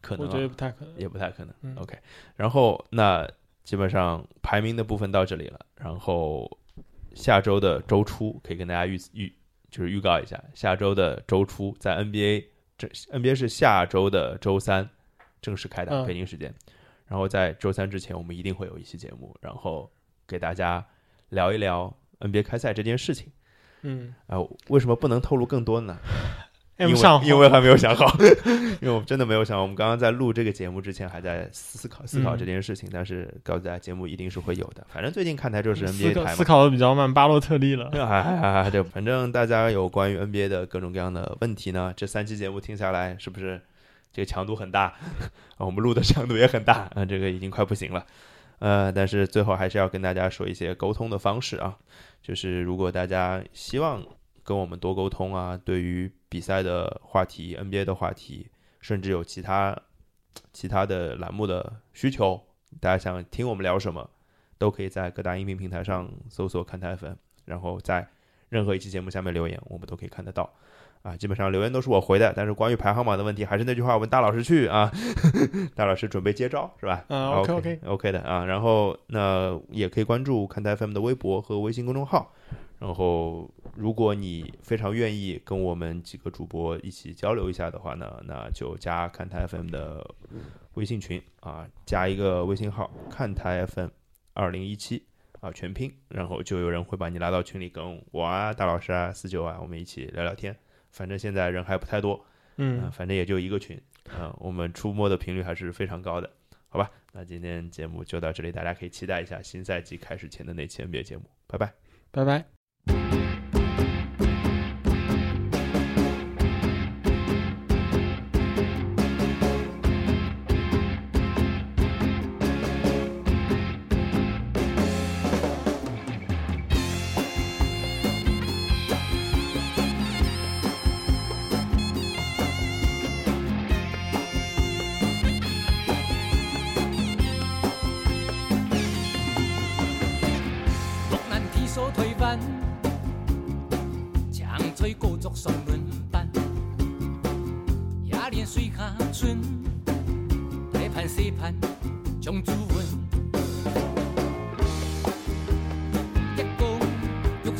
可能、啊、我觉得不太可能。也不太可能。嗯 OK，然后那基本上排名的部分到这里了，然后下周的周初可以跟大家预预就是预告一下，下周的周初在 NBA 这 NBA 是下周的周三正式开打，嗯北京时间。然后在周三之前，我们一定会有一期节目，然后给大家聊一聊 NBA 开赛这件事情。嗯啊、为什么不能透露更多呢？因为因为还没有想好，因为我们真的没有想好。我们刚刚在录这个节目之前还在思考思考嗯这件事情，但是告诉大家节目一定是会有的。反正最近看台就是 NBA 台嘛，思考的比较慢，巴洛特利了。还还还还就反正大家有关于 NBA 的各种各样的问题呢，这三期节目听下来是不是这个强度很大？啊我们录的强度也很大啊，这个已经快不行了。呃，但是最后还是要跟大家说一些沟通的方式啊，就是如果大家希望跟我们多沟通啊，对于比赛的话题、NBA 的话题，甚至有其他其他的栏目的需求，大家想听我们聊什么，都可以在各大音频平台上搜索“看台粉”，然后在任何一期节目下面留言，我们都可以看得到。啊，基本上留言都是我回的，但是关于排行榜的问题，还是那句话，问大老师去啊，大老师准备接招是吧？嗯 OK OK OK 的啊，然后那也可以关注看台 FM 的微博和微信公众号，然后如果你非常愿意跟我们几个主播一起交流一下的话呢，那就加看台 FM 的微信群啊，加一个微信号看台 FM 二零一七啊全拼，然后就有人会把你拉到群里跟我啊大老师啊四九啊我们一起聊聊天。反正现在人还不太多，嗯、嗯，反正也就一个群，嗯、我们出没的频率还是非常高的，好吧？那今天节目就到这里，大家可以期待一下新赛季开始前的那期 NBA 节目，拜拜。拜拜。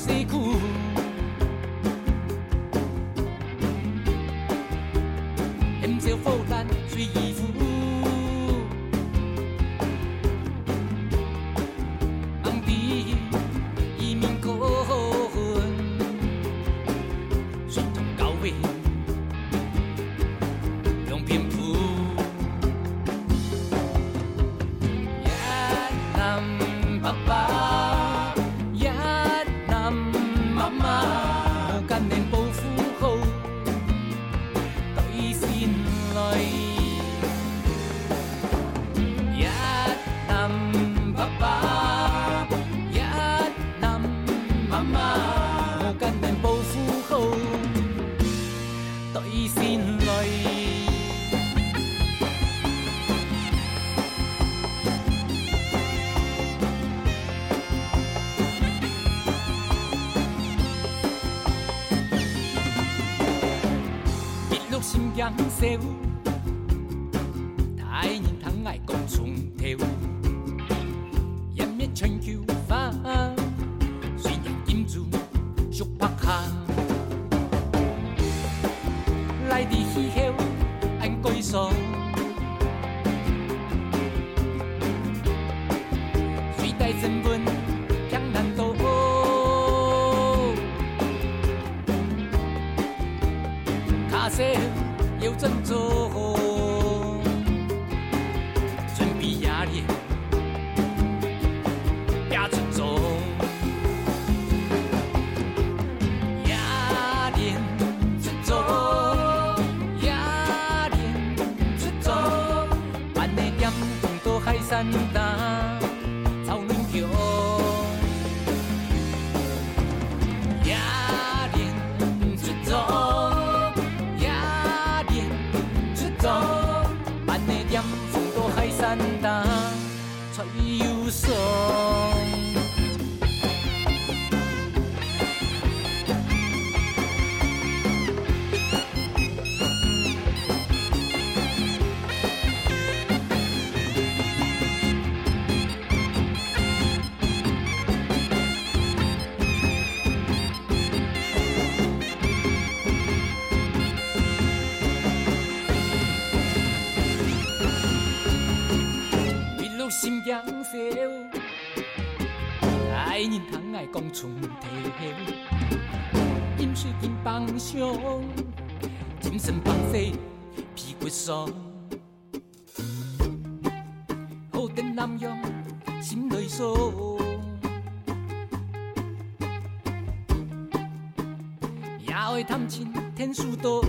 Mexico 心精神放盛，屁股爽。后的男人心内爽，也爱贪钱天数多。